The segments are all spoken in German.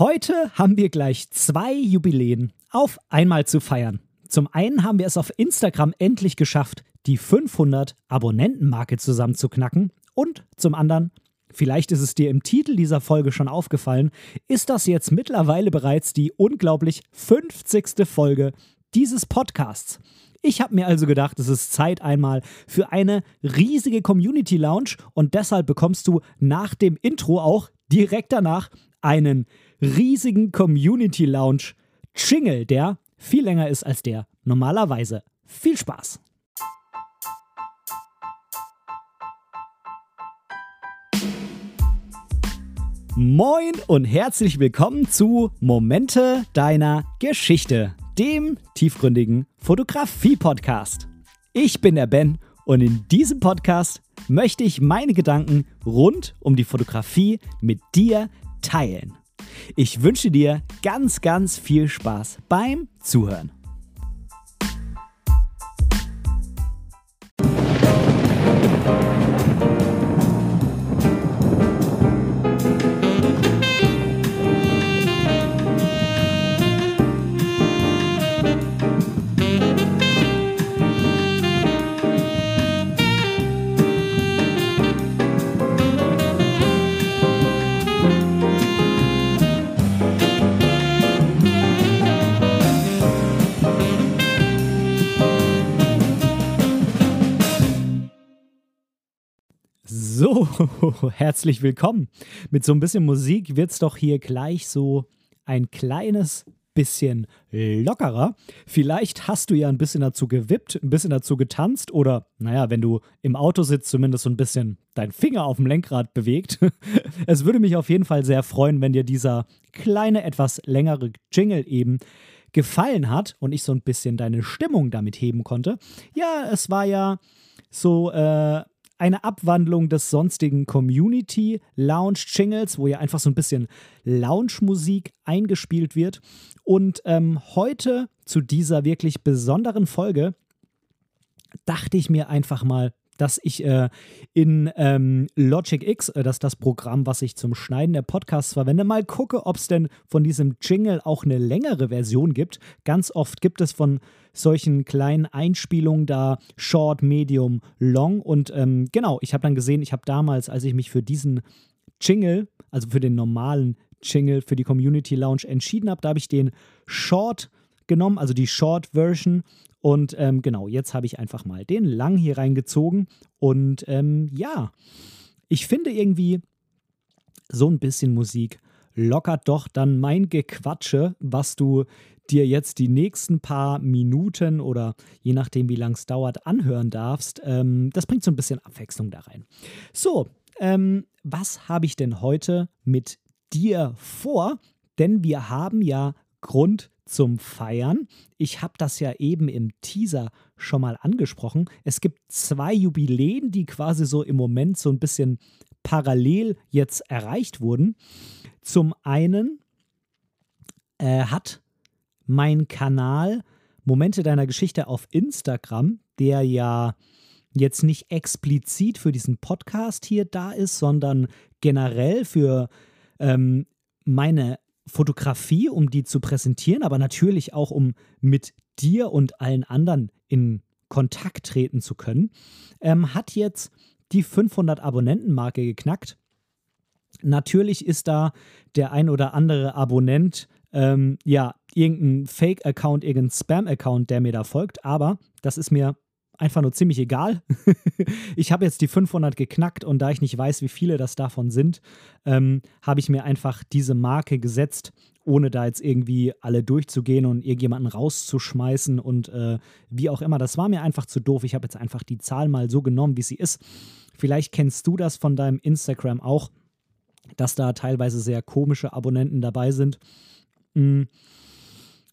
Heute haben wir gleich zwei Jubiläen auf einmal zu feiern. Zum einen haben wir es auf Instagram endlich geschafft, die 500 Abonnentenmarke zusammenzuknacken und zum anderen, vielleicht ist es dir im Titel dieser Folge schon aufgefallen, ist das jetzt mittlerweile bereits die unglaublich 50. Folge dieses Podcasts. Ich habe mir also gedacht, es ist Zeit einmal für eine riesige Community Lounge und deshalb bekommst du nach dem Intro auch direkt danach einen riesigen Community Lounge Jingle, der viel länger ist als der normalerweise. Viel Spaß! Moin und herzlich willkommen zu Momente deiner Geschichte, dem tiefgründigen Fotografie-Podcast. Ich bin der Ben und in diesem Podcast möchte ich meine Gedanken rund um die Fotografie mit dir teilen. Ich wünsche dir ganz, ganz viel Spaß beim Zuhören. So, herzlich willkommen. Mit so ein bisschen Musik wird es doch hier gleich so ein kleines bisschen lockerer. Vielleicht hast du ja ein bisschen dazu gewippt, ein bisschen dazu getanzt oder, naja, wenn du im Auto sitzt, zumindest so ein bisschen dein Finger auf dem Lenkrad bewegt. es würde mich auf jeden Fall sehr freuen, wenn dir dieser kleine, etwas längere Jingle eben gefallen hat und ich so ein bisschen deine Stimmung damit heben konnte. Ja, es war ja so äh, eine Abwandlung des sonstigen Community Lounge Jingles, wo ja einfach so ein bisschen Lounge-Musik eingespielt wird. Und ähm, heute zu dieser wirklich besonderen Folge dachte ich mir einfach mal, dass ich äh, in ähm, Logic X, äh, das ist das Programm, was ich zum Schneiden der Podcasts verwende, mal gucke, ob es denn von diesem Jingle auch eine längere Version gibt. Ganz oft gibt es von solchen kleinen Einspielungen da Short, Medium, Long. Und ähm, genau, ich habe dann gesehen, ich habe damals, als ich mich für diesen Jingle, also für den normalen Jingle für die Community Lounge entschieden habe, da habe ich den Short genommen, also die Short Version. Und ähm, genau, jetzt habe ich einfach mal den lang hier reingezogen. Und ähm, ja, ich finde irgendwie so ein bisschen Musik lockert doch dann mein Gequatsche, was du dir jetzt die nächsten paar Minuten oder je nachdem, wie lang es dauert, anhören darfst. Ähm, das bringt so ein bisschen Abwechslung da rein. So, ähm, was habe ich denn heute mit dir vor? Denn wir haben ja Grund zum Feiern. Ich habe das ja eben im Teaser schon mal angesprochen. Es gibt zwei Jubiläen, die quasi so im Moment so ein bisschen parallel jetzt erreicht wurden. Zum einen äh, hat mein Kanal Momente deiner Geschichte auf Instagram, der ja jetzt nicht explizit für diesen Podcast hier da ist, sondern generell für ähm, meine Fotografie, um die zu präsentieren, aber natürlich auch, um mit dir und allen anderen in Kontakt treten zu können, ähm, hat jetzt die 500 Abonnenten-Marke geknackt. Natürlich ist da der ein oder andere Abonnent, ähm, ja, irgendein Fake-Account, irgendein Spam-Account, der mir da folgt, aber das ist mir einfach nur ziemlich egal. ich habe jetzt die 500 geknackt und da ich nicht weiß, wie viele das davon sind, ähm, habe ich mir einfach diese Marke gesetzt, ohne da jetzt irgendwie alle durchzugehen und irgendjemanden rauszuschmeißen und äh, wie auch immer. Das war mir einfach zu doof. Ich habe jetzt einfach die Zahl mal so genommen, wie sie ist. Vielleicht kennst du das von deinem Instagram auch, dass da teilweise sehr komische Abonnenten dabei sind. Mm,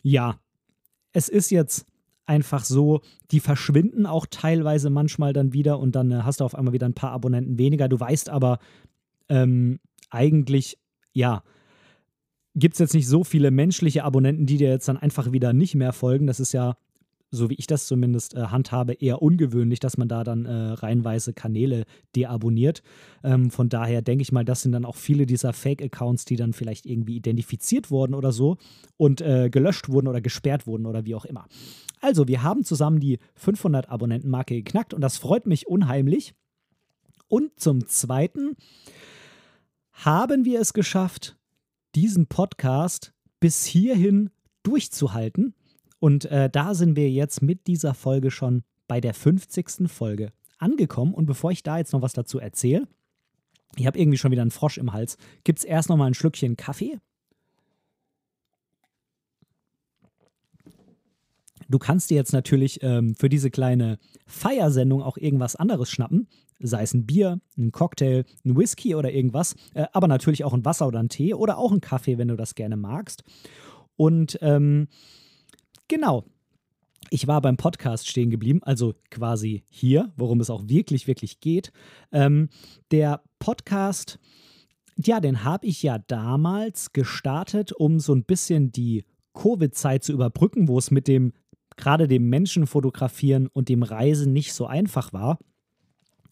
ja, es ist jetzt einfach so, die verschwinden auch teilweise manchmal dann wieder und dann äh, hast du auf einmal wieder ein paar Abonnenten weniger. Du weißt aber ähm, eigentlich, ja, gibt es jetzt nicht so viele menschliche Abonnenten, die dir jetzt dann einfach wieder nicht mehr folgen. Das ist ja so wie ich das zumindest äh, handhabe, eher ungewöhnlich, dass man da dann äh, reihenweise Kanäle deabonniert. Ähm, von daher denke ich mal, das sind dann auch viele dieser Fake-Accounts, die dann vielleicht irgendwie identifiziert wurden oder so und äh, gelöscht wurden oder gesperrt wurden oder wie auch immer. Also, wir haben zusammen die 500 Abonnenten-Marke geknackt und das freut mich unheimlich. Und zum Zweiten haben wir es geschafft, diesen Podcast bis hierhin durchzuhalten. Und äh, da sind wir jetzt mit dieser Folge schon bei der 50. Folge angekommen. Und bevor ich da jetzt noch was dazu erzähle, ich habe irgendwie schon wieder einen Frosch im Hals, gibt es erst noch mal ein Schlückchen Kaffee. Du kannst dir jetzt natürlich ähm, für diese kleine Feiersendung auch irgendwas anderes schnappen, sei es ein Bier, ein Cocktail, ein Whisky oder irgendwas, äh, aber natürlich auch ein Wasser oder ein Tee oder auch ein Kaffee, wenn du das gerne magst. Und ähm, genau, ich war beim Podcast stehen geblieben, also quasi hier, worum es auch wirklich, wirklich geht. Ähm, der Podcast, ja, den habe ich ja damals gestartet, um so ein bisschen die Covid-Zeit zu überbrücken, wo es mit dem gerade dem Menschen fotografieren und dem Reisen nicht so einfach war.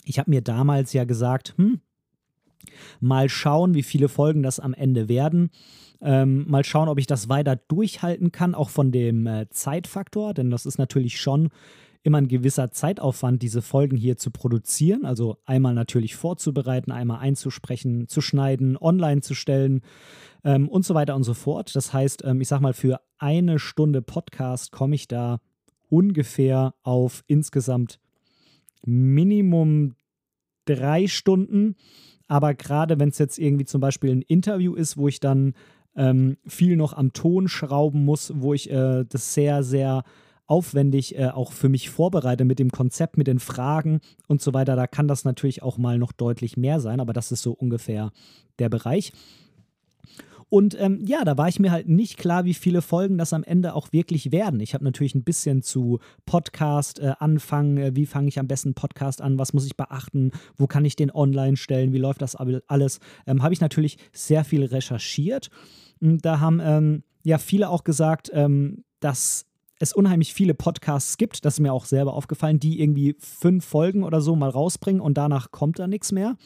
Ich habe mir damals ja gesagt, hm, mal schauen, wie viele Folgen das am Ende werden. Ähm, mal schauen, ob ich das weiter durchhalten kann, auch von dem äh, Zeitfaktor, denn das ist natürlich schon immer ein gewisser Zeitaufwand, diese Folgen hier zu produzieren. Also einmal natürlich vorzubereiten, einmal einzusprechen, zu schneiden, online zu stellen ähm, und so weiter und so fort. Das heißt, ähm, ich sag mal, für eine Stunde Podcast komme ich da ungefähr auf insgesamt Minimum drei Stunden. Aber gerade wenn es jetzt irgendwie zum Beispiel ein Interview ist, wo ich dann ähm, viel noch am Ton schrauben muss, wo ich äh, das sehr, sehr aufwendig äh, auch für mich vorbereite mit dem Konzept, mit den Fragen und so weiter. Da kann das natürlich auch mal noch deutlich mehr sein, aber das ist so ungefähr der Bereich. Und ähm, ja, da war ich mir halt nicht klar, wie viele Folgen das am Ende auch wirklich werden. Ich habe natürlich ein bisschen zu Podcast äh, anfangen, äh, wie fange ich am besten Podcast an, was muss ich beachten, wo kann ich den online stellen, wie läuft das alles. Ähm, habe ich natürlich sehr viel recherchiert. Und da haben ähm, ja viele auch gesagt, ähm, dass es unheimlich viele Podcasts gibt, das ist mir auch selber aufgefallen, die irgendwie fünf Folgen oder so mal rausbringen und danach kommt da nichts mehr,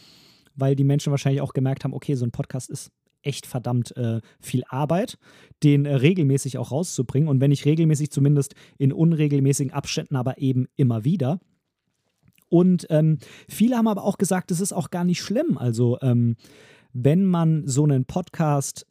weil die Menschen wahrscheinlich auch gemerkt haben, okay, so ein Podcast ist echt verdammt äh, viel Arbeit, den äh, regelmäßig auch rauszubringen. Und wenn nicht regelmäßig, zumindest in unregelmäßigen Abständen, aber eben immer wieder. Und ähm, viele haben aber auch gesagt, es ist auch gar nicht schlimm. Also, ähm, wenn man so einen Podcast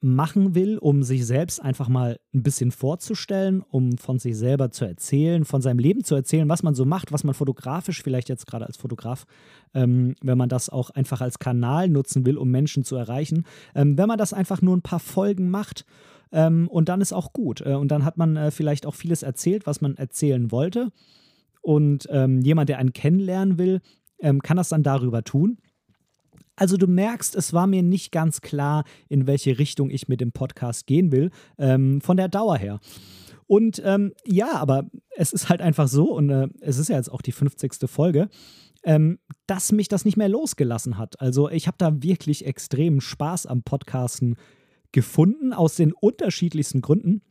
machen will, um sich selbst einfach mal ein bisschen vorzustellen, um von sich selber zu erzählen, von seinem Leben zu erzählen, was man so macht, was man fotografisch vielleicht jetzt gerade als Fotograf, ähm, wenn man das auch einfach als Kanal nutzen will, um Menschen zu erreichen, ähm, wenn man das einfach nur ein paar Folgen macht ähm, und dann ist auch gut. Äh, und dann hat man äh, vielleicht auch vieles erzählt, was man erzählen wollte. Und ähm, jemand, der einen kennenlernen will, ähm, kann das dann darüber tun. Also du merkst, es war mir nicht ganz klar, in welche Richtung ich mit dem Podcast gehen will, ähm, von der Dauer her. Und ähm, ja, aber es ist halt einfach so, und äh, es ist ja jetzt auch die 50. Folge, ähm, dass mich das nicht mehr losgelassen hat. Also ich habe da wirklich extremen Spaß am Podcasten gefunden, aus den unterschiedlichsten Gründen.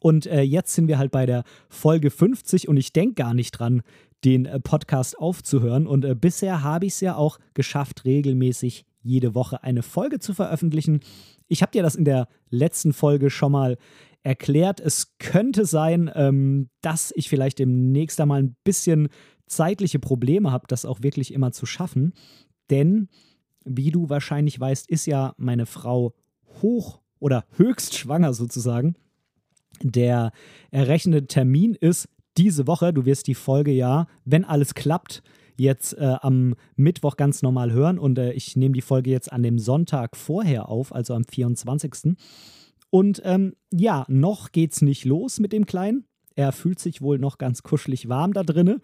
Und äh, jetzt sind wir halt bei der Folge 50 und ich denke gar nicht dran, den äh, Podcast aufzuhören. Und äh, bisher habe ich es ja auch geschafft, regelmäßig jede Woche eine Folge zu veröffentlichen. Ich habe dir das in der letzten Folge schon mal erklärt. Es könnte sein, ähm, dass ich vielleicht demnächst einmal ein bisschen zeitliche Probleme habe, das auch wirklich immer zu schaffen. Denn, wie du wahrscheinlich weißt, ist ja meine Frau hoch oder höchst schwanger sozusagen. Der errechnete Termin ist diese Woche. Du wirst die Folge ja, wenn alles klappt, jetzt äh, am Mittwoch ganz normal hören. Und äh, ich nehme die Folge jetzt an dem Sonntag vorher auf, also am 24. Und ähm, ja, noch geht's nicht los mit dem Kleinen. Er fühlt sich wohl noch ganz kuschelig warm da drinne.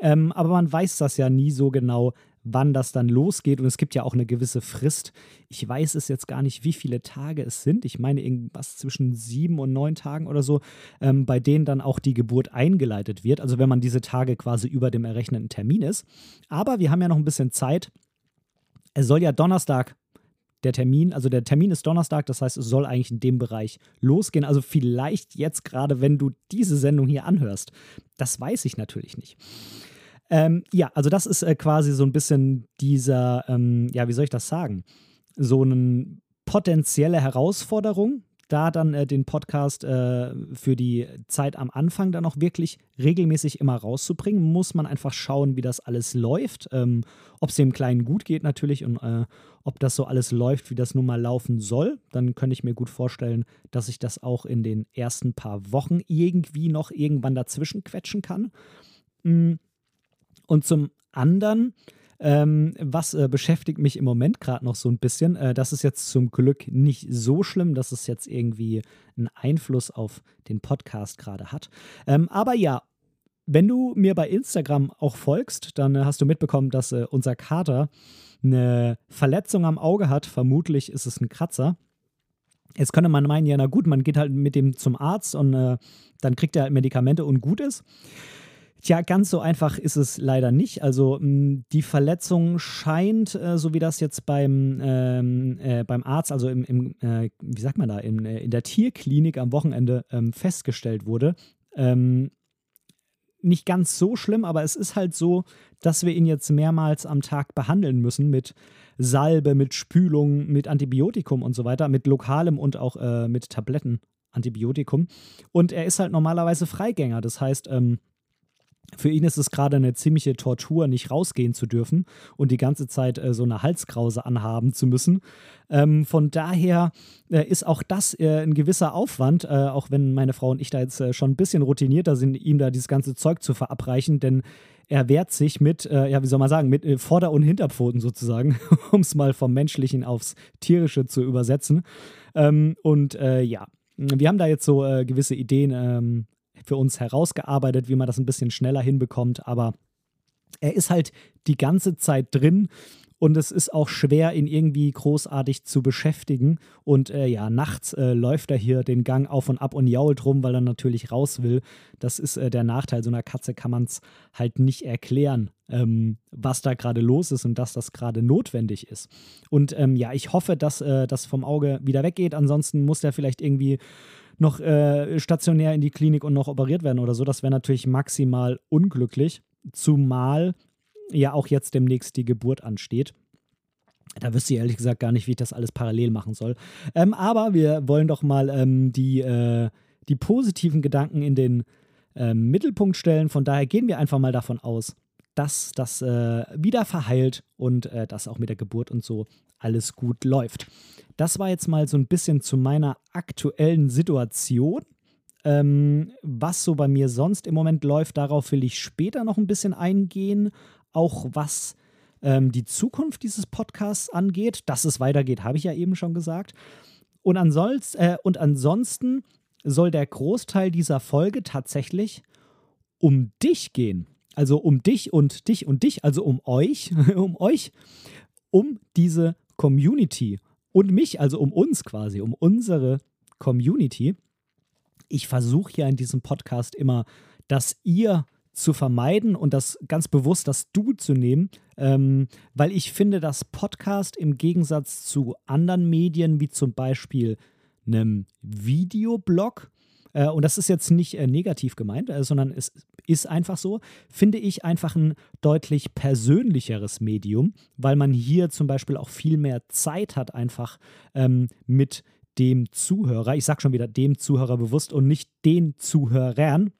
Ähm, aber man weiß das ja nie so genau, wann das dann losgeht. Und es gibt ja auch eine gewisse Frist. Ich weiß es jetzt gar nicht, wie viele Tage es sind. Ich meine irgendwas zwischen sieben und neun Tagen oder so, ähm, bei denen dann auch die Geburt eingeleitet wird. Also wenn man diese Tage quasi über dem errechneten Termin ist. Aber wir haben ja noch ein bisschen Zeit. Es soll ja Donnerstag der Termin, also der Termin ist Donnerstag, das heißt, es soll eigentlich in dem Bereich losgehen. Also vielleicht jetzt gerade, wenn du diese Sendung hier anhörst. Das weiß ich natürlich nicht. Ähm, ja, also das ist äh, quasi so ein bisschen dieser, ähm, ja, wie soll ich das sagen? So eine potenzielle Herausforderung, da dann äh, den Podcast äh, für die Zeit am Anfang dann auch wirklich regelmäßig immer rauszubringen, muss man einfach schauen, wie das alles läuft. Ähm, ob es dem Kleinen gut geht natürlich und äh, ob das so alles läuft, wie das nun mal laufen soll. Dann könnte ich mir gut vorstellen, dass ich das auch in den ersten paar Wochen irgendwie noch irgendwann dazwischen quetschen kann. Mm. Und zum anderen ähm, was äh, beschäftigt mich im Moment gerade noch so ein bisschen? Äh, das ist jetzt zum Glück nicht so schlimm, dass es jetzt irgendwie einen Einfluss auf den Podcast gerade hat. Ähm, aber ja, wenn du mir bei Instagram auch folgst, dann äh, hast du mitbekommen, dass äh, unser Kater eine Verletzung am Auge hat. Vermutlich ist es ein Kratzer. Jetzt könnte man meinen, ja, na gut, man geht halt mit dem zum Arzt und äh, dann kriegt er halt Medikamente und gut ist. Tja, ganz so einfach ist es leider nicht. Also die Verletzung scheint, äh, so wie das jetzt beim, ähm, äh, beim Arzt, also im, im äh, wie sagt man da, in, äh, in der Tierklinik am Wochenende ähm, festgestellt wurde, ähm, nicht ganz so schlimm, aber es ist halt so, dass wir ihn jetzt mehrmals am Tag behandeln müssen mit Salbe, mit Spülung, mit Antibiotikum und so weiter, mit lokalem und auch äh, mit Tabletten Antibiotikum. Und er ist halt normalerweise Freigänger. Das heißt, ähm, für ihn ist es gerade eine ziemliche Tortur, nicht rausgehen zu dürfen und die ganze Zeit äh, so eine Halskrause anhaben zu müssen. Ähm, von daher äh, ist auch das äh, ein gewisser Aufwand, äh, auch wenn meine Frau und ich da jetzt äh, schon ein bisschen routinierter sind, ihm da dieses ganze Zeug zu verabreichen, denn er wehrt sich mit, äh, ja, wie soll man sagen, mit Vorder- und Hinterpfoten sozusagen, um es mal vom Menschlichen aufs Tierische zu übersetzen. Ähm, und ja, wir haben da jetzt so gewisse Ideen, ähm, für uns herausgearbeitet, wie man das ein bisschen schneller hinbekommt. Aber er ist halt die ganze Zeit drin und es ist auch schwer, ihn irgendwie großartig zu beschäftigen. Und äh, ja, nachts äh, läuft er hier den Gang auf und ab und jault rum, weil er natürlich raus will. Das ist äh, der Nachteil. So einer Katze kann man es halt nicht erklären, ähm, was da gerade los ist und dass das gerade notwendig ist. Und ähm, ja, ich hoffe, dass äh, das vom Auge wieder weggeht. Ansonsten muss er vielleicht irgendwie noch äh, stationär in die Klinik und noch operiert werden oder so. Das wäre natürlich maximal unglücklich, zumal ja auch jetzt demnächst die Geburt ansteht. Da wüsste ich ehrlich gesagt gar nicht, wie ich das alles parallel machen soll. Ähm, aber wir wollen doch mal ähm, die, äh, die positiven Gedanken in den äh, Mittelpunkt stellen. Von daher gehen wir einfach mal davon aus, dass das äh, wieder verheilt und äh, dass auch mit der Geburt und so alles gut läuft. Das war jetzt mal so ein bisschen zu meiner aktuellen Situation. Ähm, was so bei mir sonst im Moment läuft, darauf will ich später noch ein bisschen eingehen. Auch was ähm, die Zukunft dieses Podcasts angeht. Dass es weitergeht, habe ich ja eben schon gesagt. Und, ansonsten, äh, und ansonsten soll der Großteil dieser Folge tatsächlich um dich gehen. Also um dich und dich und dich, also um euch, um euch, um diese Community und mich, also um uns quasi, um unsere Community. Ich versuche ja in diesem Podcast immer, dass ihr zu vermeiden und das ganz bewusst das Du zu nehmen, ähm, weil ich finde, dass Podcast im Gegensatz zu anderen Medien, wie zum Beispiel einem Videoblog, äh, und das ist jetzt nicht äh, negativ gemeint, äh, sondern es ist einfach so, finde ich einfach ein deutlich persönlicheres Medium, weil man hier zum Beispiel auch viel mehr Zeit hat, einfach ähm, mit dem Zuhörer, ich sage schon wieder dem Zuhörer bewusst und nicht den Zuhörern,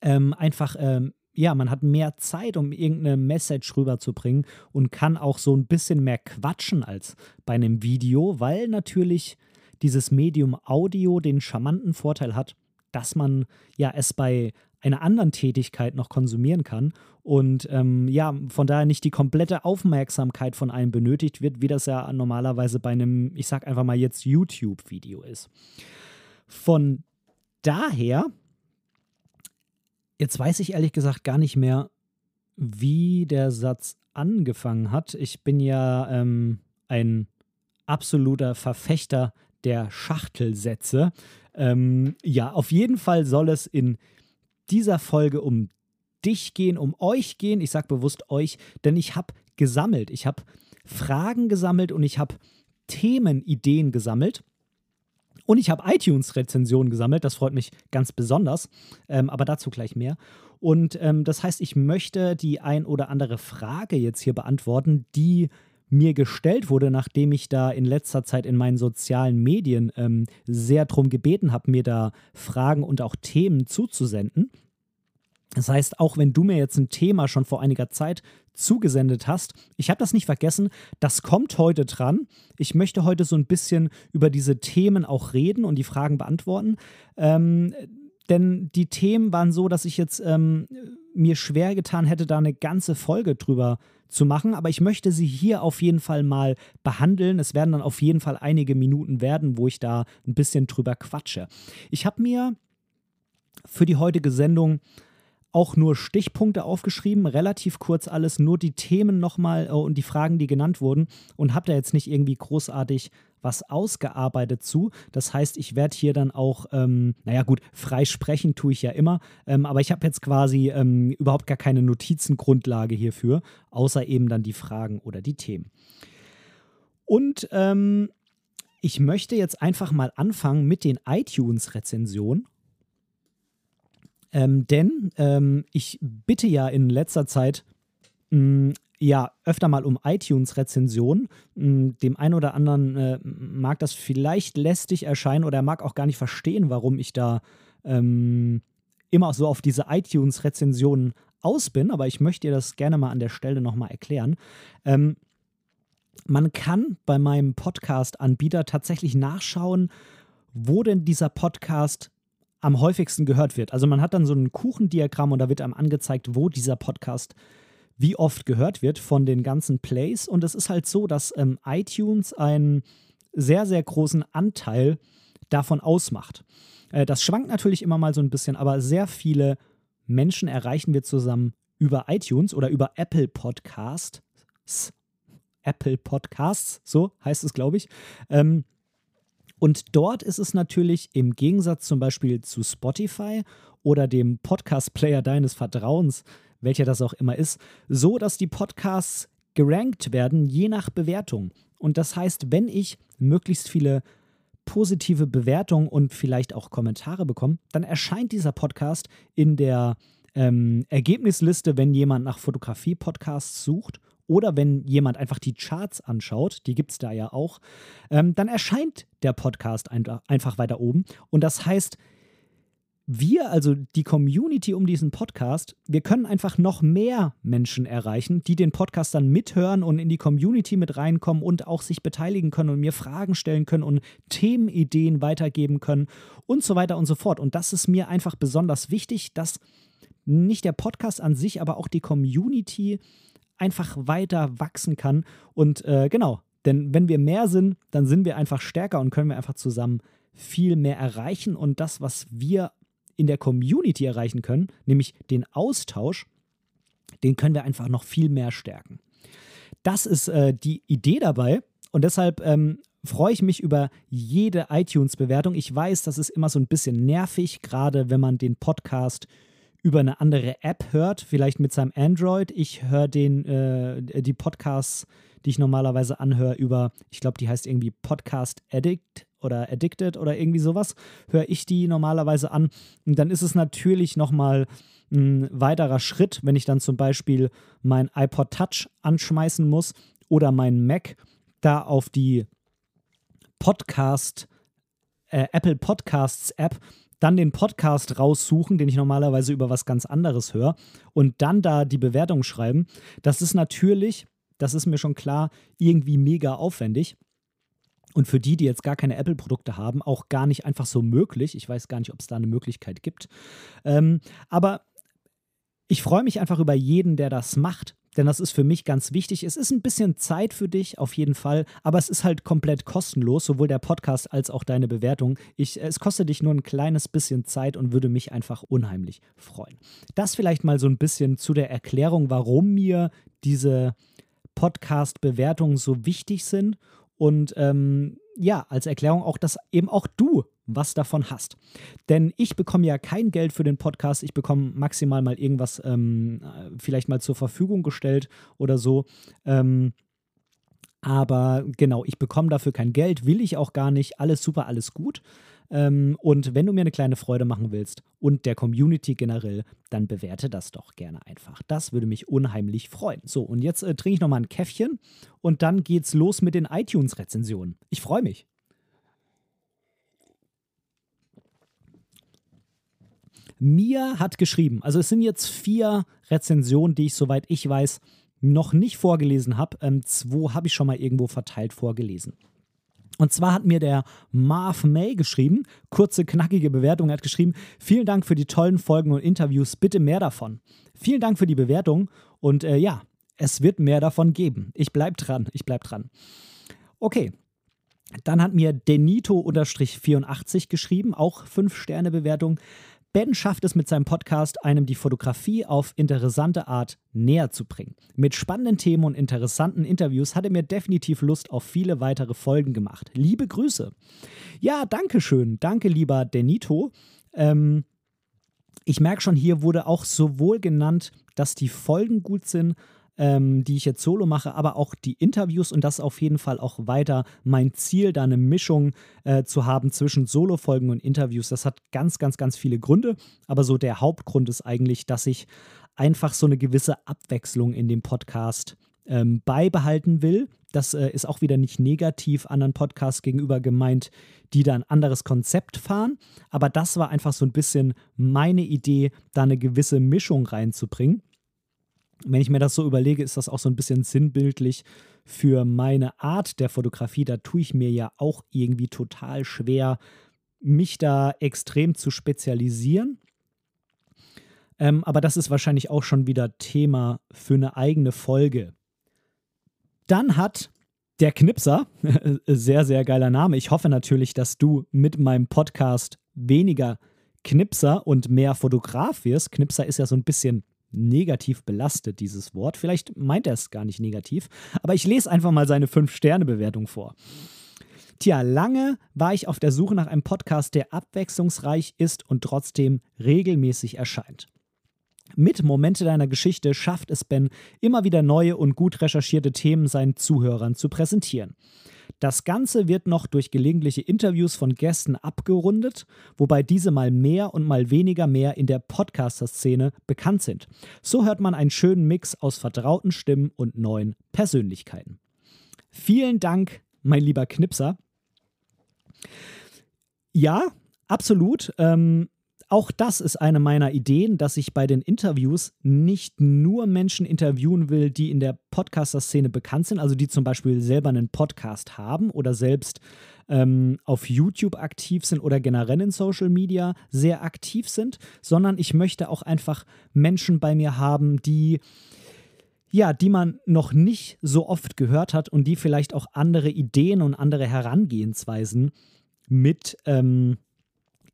ähm, einfach ähm, ja, man hat mehr Zeit, um irgendeine Message rüberzubringen und kann auch so ein bisschen mehr quatschen als bei einem Video, weil natürlich dieses Medium Audio den charmanten Vorteil hat, dass man ja es bei einer anderen Tätigkeit noch konsumieren kann und ähm, ja, von daher nicht die komplette Aufmerksamkeit von einem benötigt wird, wie das ja normalerweise bei einem, ich sag einfach mal jetzt YouTube-Video ist. Von daher, jetzt weiß ich ehrlich gesagt gar nicht mehr, wie der Satz angefangen hat. Ich bin ja ähm, ein absoluter Verfechter der Schachtelsätze. Ähm, ja, auf jeden Fall soll es in dieser Folge um dich gehen, um euch gehen. Ich sage bewusst euch, denn ich habe gesammelt. Ich habe Fragen gesammelt und ich habe Themenideen gesammelt. Und ich habe iTunes-Rezensionen gesammelt, das freut mich ganz besonders, ähm, aber dazu gleich mehr. Und ähm, das heißt, ich möchte die ein oder andere Frage jetzt hier beantworten, die mir gestellt wurde, nachdem ich da in letzter Zeit in meinen sozialen Medien ähm, sehr darum gebeten habe, mir da Fragen und auch Themen zuzusenden. Das heißt, auch wenn du mir jetzt ein Thema schon vor einiger Zeit zugesendet hast, ich habe das nicht vergessen, das kommt heute dran. Ich möchte heute so ein bisschen über diese Themen auch reden und die Fragen beantworten. Ähm, denn die Themen waren so, dass ich jetzt ähm, mir schwer getan hätte, da eine ganze Folge drüber zu machen. Aber ich möchte sie hier auf jeden Fall mal behandeln. Es werden dann auf jeden Fall einige Minuten werden, wo ich da ein bisschen drüber quatsche. Ich habe mir für die heutige Sendung auch nur Stichpunkte aufgeschrieben, relativ kurz alles, nur die Themen nochmal äh, und die Fragen, die genannt wurden und habe da jetzt nicht irgendwie großartig was ausgearbeitet zu. Das heißt, ich werde hier dann auch, ähm, naja gut, frei sprechen tue ich ja immer, ähm, aber ich habe jetzt quasi ähm, überhaupt gar keine Notizengrundlage hierfür, außer eben dann die Fragen oder die Themen. Und ähm, ich möchte jetzt einfach mal anfangen mit den iTunes-Rezensionen. Ähm, denn ähm, ich bitte ja in letzter Zeit mh, ja öfter mal um iTunes-Rezensionen. Dem einen oder anderen äh, mag das vielleicht lästig erscheinen oder er mag auch gar nicht verstehen, warum ich da ähm, immer so auf diese iTunes-Rezensionen aus bin, aber ich möchte dir das gerne mal an der Stelle nochmal erklären. Ähm, man kann bei meinem Podcast-Anbieter tatsächlich nachschauen, wo denn dieser Podcast am häufigsten gehört wird. Also man hat dann so ein Kuchendiagramm und da wird einem angezeigt, wo dieser Podcast wie oft gehört wird von den ganzen Plays. Und es ist halt so, dass ähm, iTunes einen sehr, sehr großen Anteil davon ausmacht. Äh, das schwankt natürlich immer mal so ein bisschen, aber sehr viele Menschen erreichen wir zusammen über iTunes oder über Apple Podcasts. Apple Podcasts, so heißt es, glaube ich. Ähm, und dort ist es natürlich im Gegensatz zum Beispiel zu Spotify oder dem Podcast-Player deines Vertrauens, welcher das auch immer ist, so dass die Podcasts gerankt werden, je nach Bewertung. Und das heißt, wenn ich möglichst viele positive Bewertungen und vielleicht auch Kommentare bekomme, dann erscheint dieser Podcast in der ähm, Ergebnisliste, wenn jemand nach Fotografie-Podcasts sucht oder wenn jemand einfach die Charts anschaut, die gibt es da ja auch, ähm, dann erscheint der Podcast ein, einfach weiter oben. Und das heißt, wir, also die Community um diesen Podcast, wir können einfach noch mehr Menschen erreichen, die den Podcast dann mithören und in die Community mit reinkommen und auch sich beteiligen können und mir Fragen stellen können und Themenideen weitergeben können und so weiter und so fort. Und das ist mir einfach besonders wichtig, dass nicht der Podcast an sich, aber auch die Community einfach weiter wachsen kann. Und äh, genau, denn wenn wir mehr sind, dann sind wir einfach stärker und können wir einfach zusammen viel mehr erreichen. Und das, was wir in der Community erreichen können, nämlich den Austausch, den können wir einfach noch viel mehr stärken. Das ist äh, die Idee dabei und deshalb ähm, freue ich mich über jede iTunes-Bewertung. Ich weiß, das ist immer so ein bisschen nervig, gerade wenn man den Podcast über eine andere App hört, vielleicht mit seinem Android. Ich höre den, äh, die Podcasts, die ich normalerweise anhöre, über, ich glaube, die heißt irgendwie Podcast Addict oder Addicted oder irgendwie sowas, höre ich die normalerweise an. Und dann ist es natürlich nochmal ein weiterer Schritt, wenn ich dann zum Beispiel mein iPod Touch anschmeißen muss oder mein Mac da auf die Podcast, äh, Apple Podcasts App dann den Podcast raussuchen, den ich normalerweise über was ganz anderes höre, und dann da die Bewertung schreiben. Das ist natürlich, das ist mir schon klar, irgendwie mega aufwendig. Und für die, die jetzt gar keine Apple-Produkte haben, auch gar nicht einfach so möglich. Ich weiß gar nicht, ob es da eine Möglichkeit gibt. Ähm, aber ich freue mich einfach über jeden, der das macht denn das ist für mich ganz wichtig. Es ist ein bisschen Zeit für dich, auf jeden Fall, aber es ist halt komplett kostenlos, sowohl der Podcast als auch deine Bewertung. Ich, es kostet dich nur ein kleines bisschen Zeit und würde mich einfach unheimlich freuen. Das vielleicht mal so ein bisschen zu der Erklärung, warum mir diese Podcast-Bewertungen so wichtig sind und ähm, ja, als Erklärung auch, dass eben auch du was davon hast. Denn ich bekomme ja kein Geld für den Podcast, ich bekomme maximal mal irgendwas ähm, vielleicht mal zur Verfügung gestellt oder so. Ähm, Aber genau, ich bekomme dafür kein Geld, will ich auch gar nicht. Alles super, alles gut. Ähm, und wenn du mir eine kleine Freude machen willst und der Community generell, dann bewerte das doch gerne einfach. Das würde mich unheimlich freuen. So, und jetzt äh, trinke ich nochmal ein Käffchen und dann geht's los mit den iTunes-Rezensionen. Ich freue mich. Mia hat geschrieben, also es sind jetzt vier Rezensionen, die ich, soweit ich weiß, noch nicht vorgelesen habe. Ähm, zwei habe ich schon mal irgendwo verteilt vorgelesen. Und zwar hat mir der Marv May geschrieben, kurze, knackige Bewertung, er hat geschrieben, vielen Dank für die tollen Folgen und Interviews, bitte mehr davon. Vielen Dank für die Bewertung und äh, ja, es wird mehr davon geben. Ich bleib dran, ich bleib dran. Okay, dann hat mir Denito-84 geschrieben, auch 5-Sterne-Bewertung. Ben schafft es mit seinem Podcast, einem die Fotografie auf interessante Art näher zu bringen. Mit spannenden Themen und interessanten Interviews hat er mir definitiv Lust auf viele weitere Folgen gemacht. Liebe Grüße. Ja, danke schön. Danke, lieber Denito. Ähm, ich merke schon, hier wurde auch sowohl genannt, dass die Folgen gut sind, ähm, die ich jetzt solo mache, aber auch die Interviews und das auf jeden Fall auch weiter mein Ziel, da eine Mischung äh, zu haben zwischen Solo-Folgen und Interviews. Das hat ganz, ganz, ganz viele Gründe, aber so der Hauptgrund ist eigentlich, dass ich einfach so eine gewisse Abwechslung in dem Podcast ähm, beibehalten will. Das äh, ist auch wieder nicht negativ anderen Podcasts gegenüber gemeint, die da ein anderes Konzept fahren. Aber das war einfach so ein bisschen meine Idee, da eine gewisse Mischung reinzubringen wenn ich mir das so überlege, ist das auch so ein bisschen sinnbildlich für meine Art der Fotografie. Da tue ich mir ja auch irgendwie total schwer, mich da extrem zu spezialisieren. Ähm, aber das ist wahrscheinlich auch schon wieder Thema für eine eigene Folge. Dann hat der Knipser, sehr, sehr geiler Name. Ich hoffe natürlich, dass du mit meinem Podcast weniger Knipser und mehr Fotograf wirst. Knipser ist ja so ein bisschen negativ belastet, dieses Wort. Vielleicht meint er es gar nicht negativ, aber ich lese einfach mal seine 5-Sterne-Bewertung vor. Tja, lange war ich auf der Suche nach einem Podcast, der abwechslungsreich ist und trotzdem regelmäßig erscheint. Mit Momente deiner Geschichte schafft es Ben, immer wieder neue und gut recherchierte Themen seinen Zuhörern zu präsentieren. Das Ganze wird noch durch gelegentliche Interviews von Gästen abgerundet, wobei diese mal mehr und mal weniger mehr in der Podcaster-Szene bekannt sind. So hört man einen schönen Mix aus vertrauten Stimmen und neuen Persönlichkeiten. Vielen Dank, mein lieber Knipser. Ja, absolut. Ähm, auch das ist eine meiner Ideen, dass ich bei den Interviews nicht nur Menschen interviewen will, die in der Podcaster-Szene bekannt sind, also die zum Beispiel selber einen Podcast haben oder selbst ähm, auf YouTube aktiv sind oder generell in Social Media sehr aktiv sind, sondern ich möchte auch einfach Menschen bei mir haben, die ja, die man noch nicht so oft gehört hat und die vielleicht auch andere Ideen und andere Herangehensweisen mit ähm,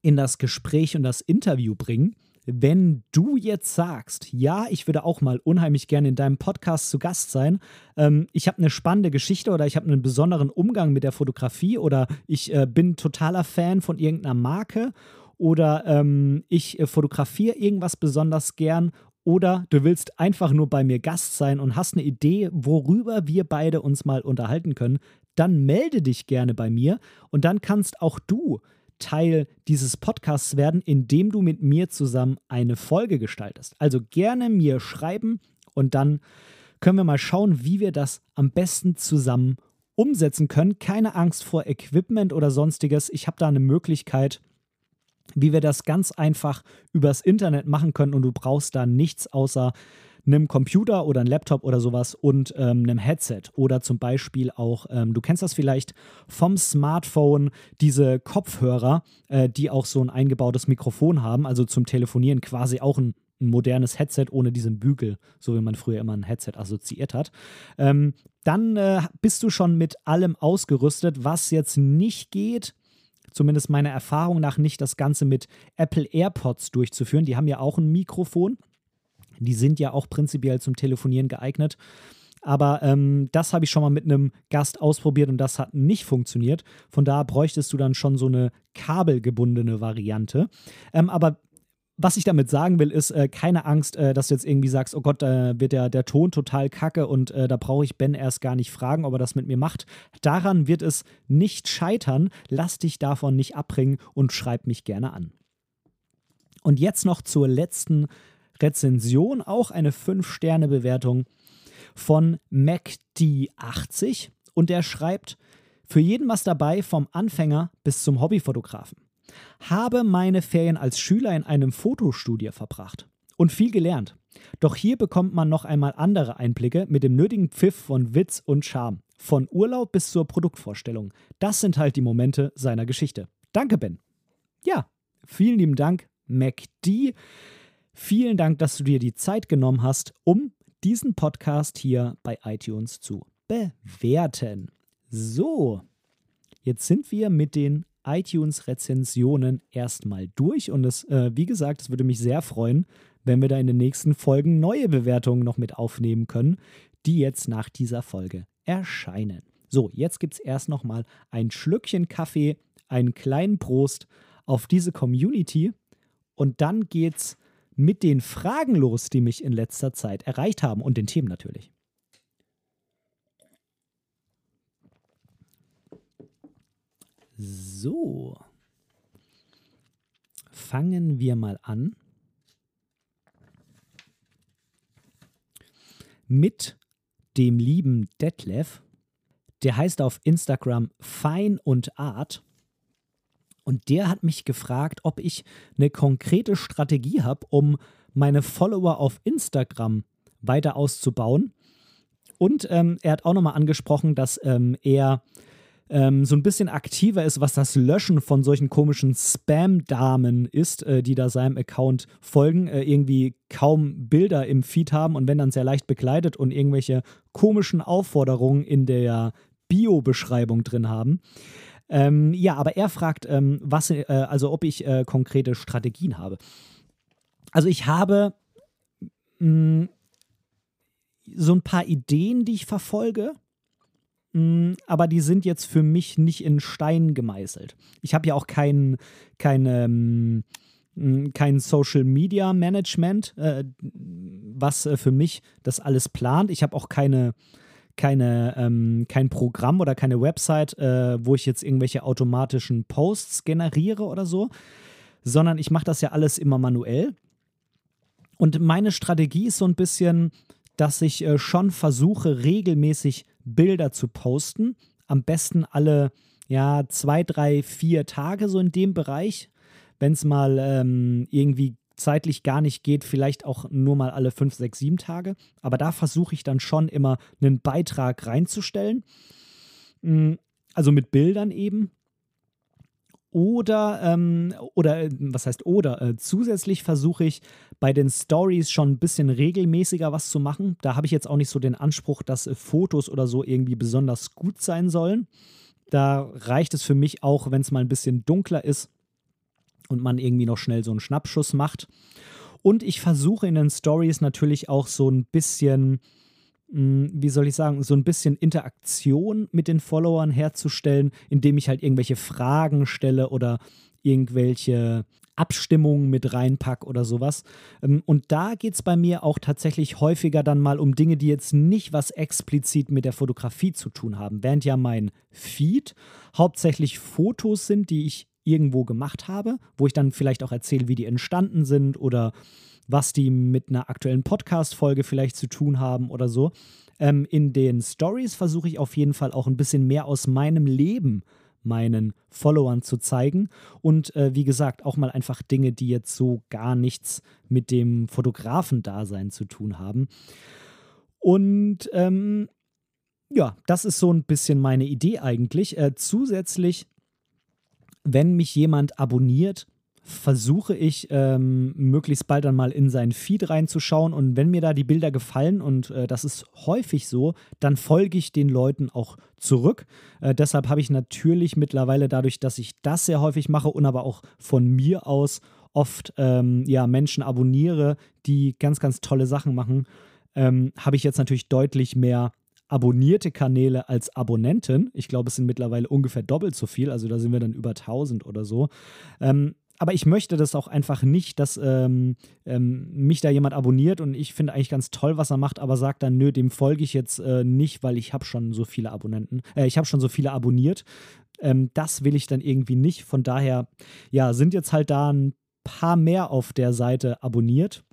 in das Gespräch und das Interview bringen. Wenn du jetzt sagst, ja, ich würde auch mal unheimlich gerne in deinem Podcast zu Gast sein, ähm, ich habe eine spannende Geschichte oder ich habe einen besonderen Umgang mit der Fotografie oder ich äh, bin totaler Fan von irgendeiner Marke oder ähm, ich äh, fotografiere irgendwas besonders gern oder du willst einfach nur bei mir Gast sein und hast eine Idee, worüber wir beide uns mal unterhalten können, dann melde dich gerne bei mir und dann kannst auch du Teil dieses Podcasts werden, indem du mit mir zusammen eine Folge gestaltest. Also gerne mir schreiben und dann können wir mal schauen, wie wir das am besten zusammen umsetzen können. Keine Angst vor Equipment oder sonstiges. Ich habe da eine Möglichkeit, wie wir das ganz einfach übers Internet machen können und du brauchst da nichts außer einem Computer oder einem Laptop oder sowas und ähm, einem Headset. Oder zum Beispiel auch, ähm, du kennst das vielleicht vom Smartphone, diese Kopfhörer, äh, die auch so ein eingebautes Mikrofon haben, also zum Telefonieren quasi auch ein ein modernes Headset ohne diesen Bügel, so wie man früher immer ein Headset assoziiert hat. Ähm, dann äh, bist du schon mit allem ausgerüstet, was jetzt nicht geht. Zumindest meiner Erfahrung nach nicht das Ganze mit Apple AirPods durchzuführen. Die haben ja auch ein Mikrofon. Die sind ja auch prinzipiell zum Telefonieren geeignet. Aber ähm, das habe ich schon mal mit einem Gast ausprobiert und das hat nicht funktioniert. Von da bräuchtest du dann schon so eine kabelgebundene Variante. Ähm, aber was ich damit sagen will, ist äh, keine Angst, äh, dass du jetzt irgendwie sagst, oh Gott, da wird der, der Ton total kacke und äh, da brauche ich Ben erst gar nicht fragen, ob er das mit mir macht. Daran wird es nicht scheitern. Lass dich davon nicht abbringen und schreib mich gerne an. Und jetzt noch zur letzten Rezension, auch eine 5-Sterne-Bewertung von MacD80 und der schreibt, für jeden was dabei, vom Anfänger bis zum Hobbyfotografen. Habe meine Ferien als Schüler in einem Fotostudio verbracht und viel gelernt. Doch hier bekommt man noch einmal andere Einblicke mit dem nötigen Pfiff von Witz und Charme. Von Urlaub bis zur Produktvorstellung. Das sind halt die Momente seiner Geschichte. Danke, Ben. Ja, vielen lieben Dank, MacD. Vielen Dank, dass du dir die Zeit genommen hast, um diesen Podcast hier bei iTunes zu bewerten. So, jetzt sind wir mit den iTunes-Rezensionen erstmal durch. Und es, äh, wie gesagt, es würde mich sehr freuen, wenn wir da in den nächsten Folgen neue Bewertungen noch mit aufnehmen können, die jetzt nach dieser Folge erscheinen. So, jetzt gibt es erst noch mal ein Schlückchen Kaffee, einen kleinen Prost auf diese Community und dann geht's mit den Fragen los, die mich in letzter Zeit erreicht haben und den Themen natürlich. So. Fangen wir mal an mit dem lieben Detlef. Der heißt auf Instagram Fein und Art. Und der hat mich gefragt, ob ich eine konkrete Strategie habe, um meine Follower auf Instagram weiter auszubauen. Und ähm, er hat auch nochmal angesprochen, dass ähm, er ähm, so ein bisschen aktiver ist, was das Löschen von solchen komischen Spam-Damen ist, äh, die da seinem Account folgen, äh, irgendwie kaum Bilder im Feed haben und wenn dann sehr leicht bekleidet und irgendwelche komischen Aufforderungen in der Bio-Beschreibung drin haben. Ähm, ja, aber er fragt, ähm, was, äh, also ob ich äh, konkrete Strategien habe. Also ich habe mh, mm, so ein paar Ideen, die ich verfolge. Mm, aber die sind jetzt für mich nicht in Stein gemeißelt. Ich habe ja auch kein, kein, ähm, mm, kein Social Media Management, äh, was äh, für mich das alles plant. Ich habe auch keine, keine, ähm, kein Programm oder keine Website, äh, wo ich jetzt irgendwelche automatischen Posts generiere oder so, sondern ich mache das ja alles immer manuell. Und meine Strategie ist so ein bisschen, dass ich äh, schon versuche, regelmäßig Bilder zu posten. Am besten alle ja, zwei, drei, vier Tage so in dem Bereich. Wenn es mal ähm, irgendwie zeitlich gar nicht geht, vielleicht auch nur mal alle fünf, sechs, sieben Tage. Aber da versuche ich dann schon immer einen Beitrag reinzustellen. Mm, also mit Bildern eben. Oder, ähm, oder äh, was heißt oder? Äh, zusätzlich versuche ich bei den Stories schon ein bisschen regelmäßiger was zu machen. Da habe ich jetzt auch nicht so den Anspruch, dass äh, Fotos oder so irgendwie besonders gut sein sollen. Da reicht es für mich auch, wenn es mal ein bisschen dunkler ist und man irgendwie noch schnell so einen Schnappschuss macht. Und ich versuche in den Stories natürlich auch so ein bisschen hm, wie soll ich sagen, so ein bisschen Interaktion mit den Followern herzustellen, indem ich halt irgendwelche Fragen stelle oder irgendwelche Abstimmungen mit reinpack oder sowas. Ähm, und da geht es bei mir auch tatsächlich häufiger dann mal um Dinge, die jetzt nicht was explizit mit der Fotografie zu tun haben. Während ja mein Feed hauptsächlich Fotos sind, die ich irgendwo gemacht habe, wo ich dann vielleicht auch erzähle, wie die entstanden sind oder was die mit einer aktuellen Podcast-Folge vielleicht zu tun haben oder so. Ähm, in den Stories versuche ich auf jeden Fall auch ein bisschen mehr aus meinem Leben meinen Followern zu zeigen. Und äh, wie gesagt, auch mal einfach Dinge, die jetzt so gar nichts mit dem Fotografen-Dasein zu tun haben. Und ähm, ja, das ist so ein bisschen meine Idee eigentlich. Äh, zusätzlich, wenn mich jemand abonniert, versuche ich ähm, möglichst bald dann mal in seinen Feed reinzuschauen und wenn mir da die Bilder gefallen und äh, das ist häufig so, dann folge ich den Leuten auch zurück. Äh, deshalb habe ich natürlich mittlerweile dadurch, dass ich das sehr häufig mache und aber auch von mir aus oft ähm, ja, Menschen abonniere, die ganz, ganz tolle Sachen machen, ähm, habe ich jetzt natürlich deutlich mehr abonnierte Kanäle als Abonnenten. Ich glaube, es sind mittlerweile ungefähr doppelt so viel, also da sind wir dann über 1000 oder so. Ähm, aber ich möchte das auch einfach nicht, dass ähm, ähm, mich da jemand abonniert und ich finde eigentlich ganz toll, was er macht, aber sagt dann, nö, dem folge ich jetzt äh, nicht, weil ich habe schon so viele Abonnenten, äh, ich habe schon so viele abonniert. Ähm, das will ich dann irgendwie nicht. Von daher, ja, sind jetzt halt da ein paar mehr auf der Seite abonniert.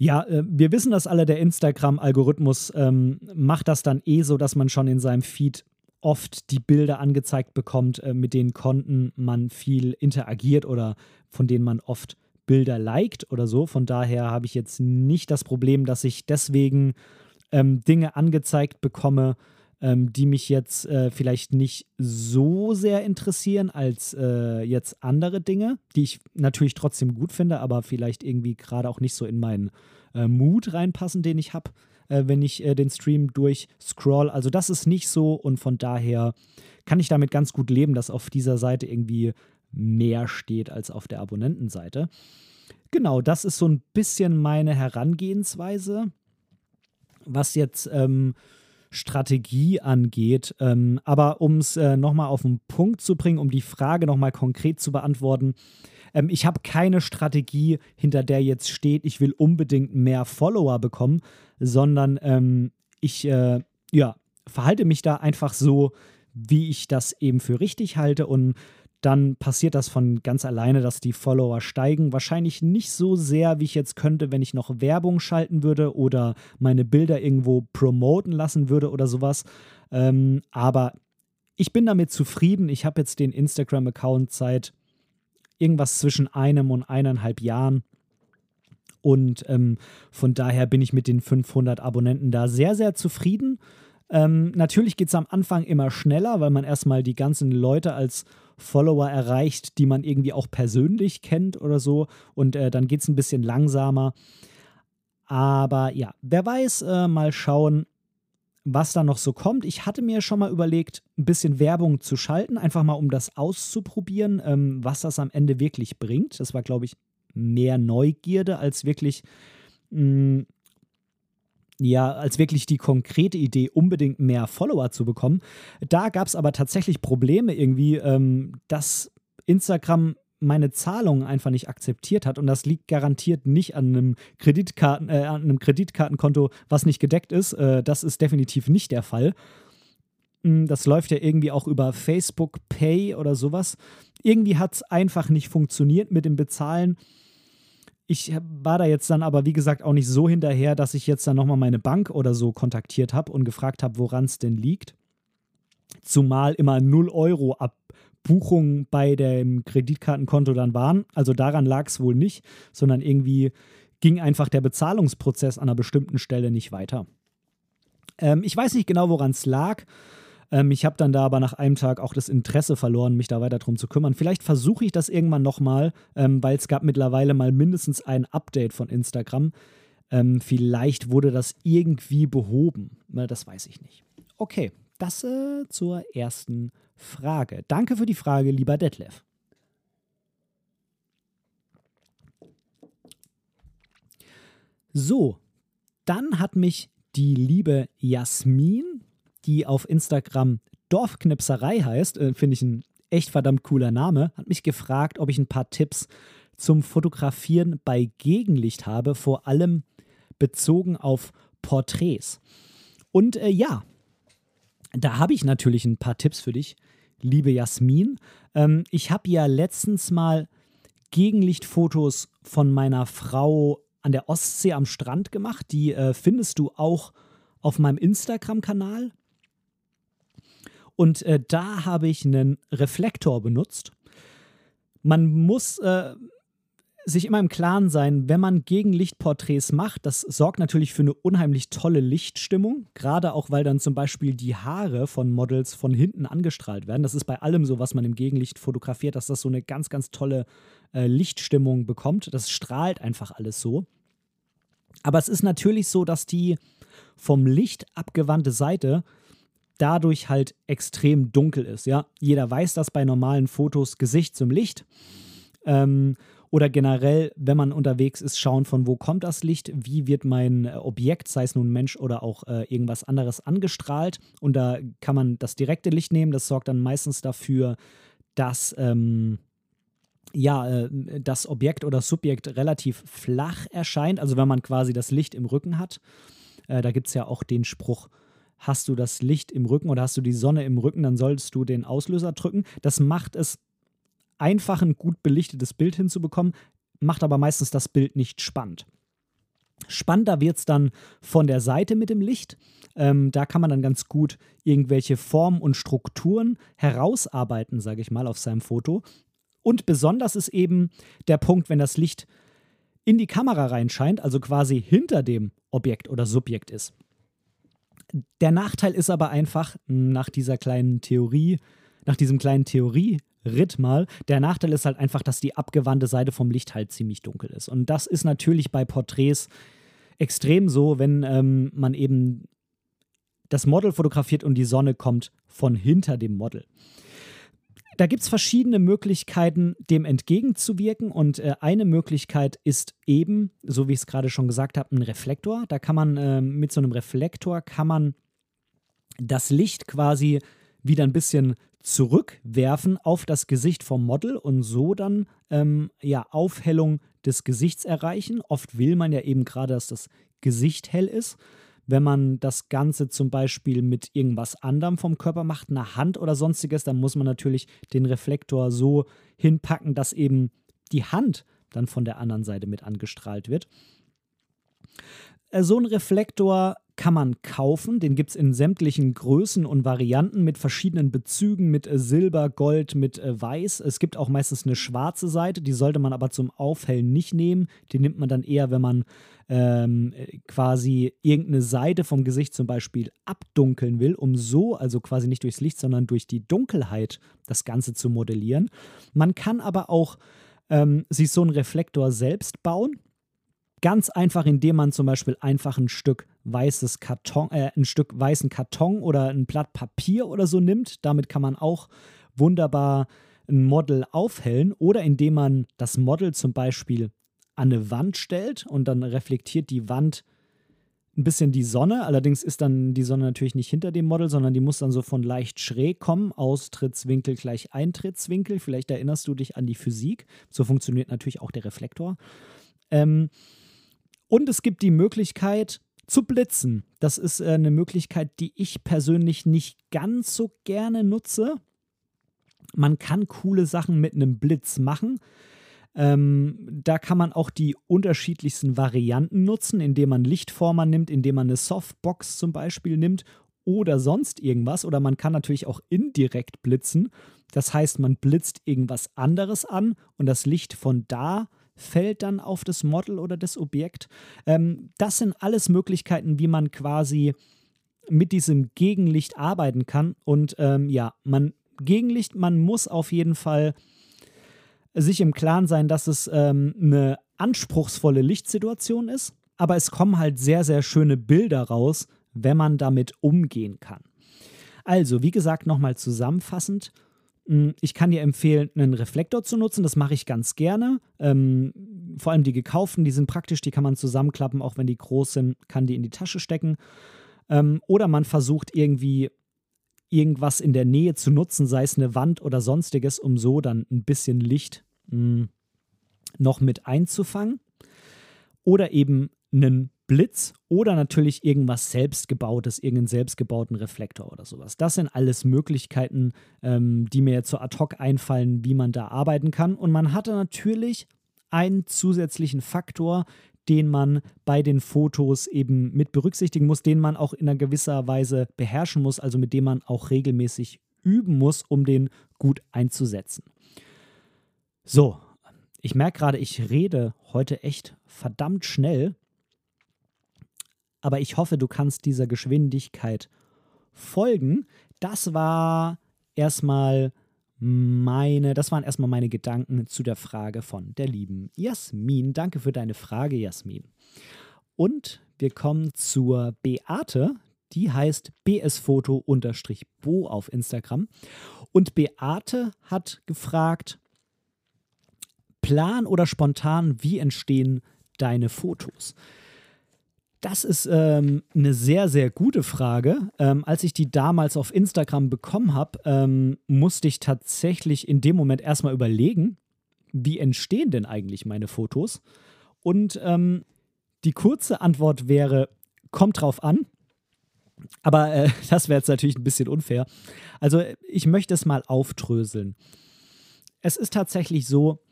Ja, äh, wir wissen das alle, der Instagram-Algorithmus ähm, macht das dann eh so, dass man schon in seinem Feed oft die Bilder angezeigt bekommt, äh, mit denen Konten man viel interagiert oder von denen man oft Bilder liked oder so. Von daher habe ich jetzt nicht das Problem, dass ich deswegen ähm, Dinge angezeigt bekomme, ähm, die mich jetzt äh, vielleicht nicht so sehr interessieren als äh, jetzt andere Dinge, die ich natürlich trotzdem gut finde, aber vielleicht irgendwie gerade auch nicht so in meinen äh, Mut reinpassen, den ich habe äh, wenn ich äh, den Stream durchscroll. Also das ist nicht so und von daher kann ich damit ganz gut leben, dass auf dieser Seite irgendwie mehr steht als auf der Abonnentenseite. Genau, das ist so ein bisschen meine Herangehensweise, was jetzt ähm, Strategie angeht. Ähm, aber um es äh, nochmal auf den Punkt zu bringen, um die Frage nochmal konkret zu beantworten, ähm, ich habe keine Strategie, hinter der jetzt steht, ich will unbedingt mehr Follower bekommen, sondern ähm, ich äh, ja, verhalte mich da einfach so, wie ich das eben für richtig halte und dann passiert das von ganz alleine, dass die Follower steigen. Wahrscheinlich nicht so sehr, wie ich jetzt könnte, wenn ich noch Werbung schalten würde oder meine Bilder irgendwo promoten lassen würde oder sowas. Ähm, aber ich bin damit zufrieden. Ich habe jetzt den Instagram-Account seit irgendwas zwischen einem und eineinhalb Jahren. Und ähm, von daher bin ich mit den 500 Abonnenten da sehr, sehr zufrieden. Ähm, natürlich geht es am Anfang immer schneller, weil man erstmal die ganzen Leute als Follower erreicht, die man irgendwie auch persönlich kennt oder so. Und äh, dann geht es ein bisschen langsamer. Aber ja, wer weiß, äh, mal schauen, was da noch so kommt. Ich hatte mir schon mal überlegt, ein bisschen Werbung zu schalten, einfach mal um das auszuprobieren, ähm, was das am Ende wirklich bringt. Das war, glaube ich, mehr Neugierde als wirklich, mh, mm, ja, als wirklich die konkrete Idee, unbedingt mehr Follower zu bekommen. Da gab es aber tatsächlich Probleme irgendwie, ähm, dass Instagram meine Zahlungen einfach nicht akzeptiert hat. Und das liegt garantiert nicht an einem, Kreditkarten, äh, an einem Kreditkartenkonto, was nicht gedeckt ist. Äh, das ist definitiv nicht der Fall. Hm, das läuft ja irgendwie auch über Facebook Pay oder sowas. Irgendwie hat es einfach nicht funktioniert mit dem Bezahlen. Ich war da jetzt dann aber, wie gesagt, auch nicht so hinterher, dass ich jetzt dann nochmal meine Bank oder so kontaktiert habe und gefragt habe, woran es denn liegt. Zumal immer 0 Euro ab Buchungen bei dem Kreditkartenkonto dann waren. Also daran lag es wohl nicht, sondern irgendwie ging einfach der Bezahlungsprozess an einer bestimmten Stelle nicht weiter. Ähm, ich weiß nicht genau, woran es lag. Ähm, ich habe dann da aber nach einem Tag auch das Interesse verloren, mich da weiter drum zu kümmern. Vielleicht versuche ich das irgendwann nochmal, ähm, weil es gab mittlerweile mal mindestens ein Update von Instagram. Ähm, vielleicht wurde das irgendwie behoben. Das weiß ich nicht. Okay, das äh, zur ersten Frage. Danke für die Frage, lieber Detlef. So, dann hat mich die liebe Jasmin, die auf Instagram Dorfknipserei heißt, äh, finde ich ein echt verdammt cooler Name, hat mich gefragt, ob ich ein paar Tipps zum Fotografieren bei Gegenlicht habe, vor allem bezogen auf Porträts. Und äh, ja, da habe ich natürlich ein paar Tipps für dich, liebe Jasmin. Ähm, ich habe ja letztens mal Gegenlichtfotos von meiner Frau an der Ostsee am Strand gemacht. Die äh, findest du auch auf meinem Instagram-Kanal. Und äh, da habe ich einen Reflektor benutzt. Man muss äh, sich immer im Klaren sein, wenn man Gegenlichtporträts macht, das sorgt natürlich für eine unheimlich tolle Lichtstimmung, gerade auch weil dann zum Beispiel die Haare von Models von hinten angestrahlt werden. Das ist bei allem so, was man im Gegenlicht fotografiert, dass das so eine ganz, ganz tolle äh, Lichtstimmung bekommt. Das strahlt einfach alles so. Aber es ist natürlich so, dass die vom Licht abgewandte Seite dadurch halt extrem dunkel ist. Ja, jeder weiß das bei normalen Fotos Gesicht zum Licht. Ähm, oder generell, wenn man unterwegs ist, schauen, von wo kommt das Licht, wie wird mein äh, Objekt, sei es nun Mensch oder auch äh, irgendwas anderes, angestrahlt. Und da kann man das direkte Licht nehmen. Das sorgt dann meistens dafür, dass, ähm, ja, äh, das Objekt oder Subjekt relativ flach erscheint, also wenn man quasi das Licht im Rücken hat. Äh, da gibt es ja auch den Spruch, hast du das Licht im Rücken oder hast du die Sonne im Rücken, dann solltest du den Auslöser drücken. Das macht es einfach, ein gut belichtetes Bild hinzubekommen, macht aber meistens das Bild nicht spannend. Spannender wird es dann von der Seite mit dem Licht. Ähm, da kann man dann ganz gut irgendwelche Formen und Strukturen herausarbeiten, sage ich mal, auf seinem Foto. Und besonders ist eben der Punkt, wenn das Licht in die Kamera reinscheint, also quasi hinter dem Objekt oder Subjekt ist. Der Nachteil ist aber einfach, nach dieser kleinen Theorie, nach diesem kleinen Theorie-Ritt mal, der Nachteil ist halt einfach, dass die abgewandte Seite vom Licht halt ziemlich dunkel ist. Und das ist natürlich bei Porträts extrem so, wenn ähm, man eben das Model fotografiert und die Sonne kommt von hinter dem Model da gibt es verschiedene Möglichkeiten, dem entgegenzuwirken. Und äh, eine Möglichkeit ist eben, so wie ich es gerade schon gesagt habe, ein Reflektor. Da kann man äh, mit so einem Reflektor kann man das Licht quasi wieder ein bisschen zurückwerfen auf das Gesicht vom Model und so dann ähm, ja Aufhellung des Gesichts erreichen. Oft will man ja eben gerade, dass das Gesicht hell ist. Wenn man das Ganze zum Beispiel mit irgendwas anderem vom Körper macht, einer Hand oder sonstiges, dann muss man natürlich den Reflektor so hinpacken, dass eben die Hand dann von der anderen Seite mit angestrahlt wird. Äh, so ein Reflektor kann man kaufen. Den gibt es in sämtlichen Größen und Varianten mit verschiedenen Bezügen, mit äh, Silber, Gold, mit äh, Weiß. Es gibt auch meistens eine schwarze Seite, die sollte man aber zum Aufhellen nicht nehmen. Die nimmt man dann eher, wenn man ähm, quasi irgendeine Seite vom Gesicht zum Beispiel abdunkeln will, um so, also quasi nicht durchs Licht, sondern durch die Dunkelheit das Ganze zu modellieren. Man kann aber auch ähm, sich so einen Reflektor selbst bauen. Ganz einfach, indem man zum Beispiel einfach ein Stück weißes Karton, äh, ein Stück weißen Karton oder ein Blatt Papier oder so nimmt. Damit kann man auch wunderbar ein Model aufhellen oder indem man das Model zum Beispiel an eine Wand stellt und dann reflektiert die Wand ein bisschen die Sonne. Allerdings ist dann die Sonne natürlich nicht hinter dem Model, sondern die muss dann so von leicht schräg kommen. Austrittswinkel gleich Eintrittswinkel. Vielleicht erinnerst du dich an die Physik. So funktioniert natürlich auch der Reflektor. Ähm, und es gibt die Möglichkeit zu blitzen. Das ist äh, eine Möglichkeit, die ich persönlich nicht ganz so gerne nutze. Man kann coole Sachen mit einem Blitz machen. Ähm, da kann man auch die unterschiedlichsten Varianten nutzen, indem man Lichtformer nimmt, indem man eine Softbox zum Beispiel nimmt oder sonst irgendwas. Oder man kann natürlich auch indirekt blitzen. Das heißt, man blitzt irgendwas anderes an und das Licht von da fällt dann auf das Model oder das Objekt. Ähm, das sind alles Möglichkeiten, wie man quasi mit diesem Gegenlicht arbeiten kann. Und ähm, ja, man Gegenlicht, man muss auf jeden Fall sich im Klaren sein, dass es ähm, eine anspruchsvolle Lichtsituation ist, aber es kommen halt sehr, sehr schöne Bilder raus, wenn man damit umgehen kann. Also, wie gesagt, nochmal zusammenfassend, ich kann dir empfehlen, einen Reflektor zu nutzen. Das mache ich ganz gerne. Ähm, vor allem die gekauften, die sind praktisch, die kann man zusammenklappen, auch wenn die groß sind, kann die in die Tasche stecken. Ähm, oder man versucht irgendwie irgendwas in der Nähe zu nutzen, sei es eine Wand oder sonstiges, um so dann ein bisschen Licht mh, hm, noch mit einzufangen. Oder eben einen Blitz oder natürlich irgendwas selbstgebautes, irgendeinen selbstgebauten Reflektor oder sowas. Das sind alles Möglichkeiten, ähm, die mir jetzt so ad hoc einfallen, wie man da arbeiten kann. Und man hatte natürlich einen zusätzlichen Faktor, den man bei den Fotos eben mit berücksichtigen muss, den man auch in einer gewisser Weise beherrschen muss, also mit dem man auch regelmäßig üben muss, um den gut einzusetzen. So, ich merke gerade, ich rede heute echt verdammt schnell aber ich hoffe, du kannst dieser Geschwindigkeit folgen. Das war erstmal meine, das waren erstmal meine Gedanken zu der Frage von der lieben Jasmin. Danke für deine Frage, Jasmin. Und wir kommen zur Beate, die heißt bsfoto-bo auf Instagram. Und Beate hat gefragt, plan oder spontan, wie entstehen deine Fotos? Das ist ähm, eine sehr, sehr gute Frage. Ähm, als ich die damals auf Instagram bekommen habe, ähm, musste ich tatsächlich in dem Moment erstmal überlegen, wie entstehen denn eigentlich meine Fotos? Und ähm, die kurze Antwort wäre, kommt drauf an. Aber äh, das wäre jetzt natürlich ein bisschen unfair. Also ich möchte es mal aufdröseln. Es ist tatsächlich so,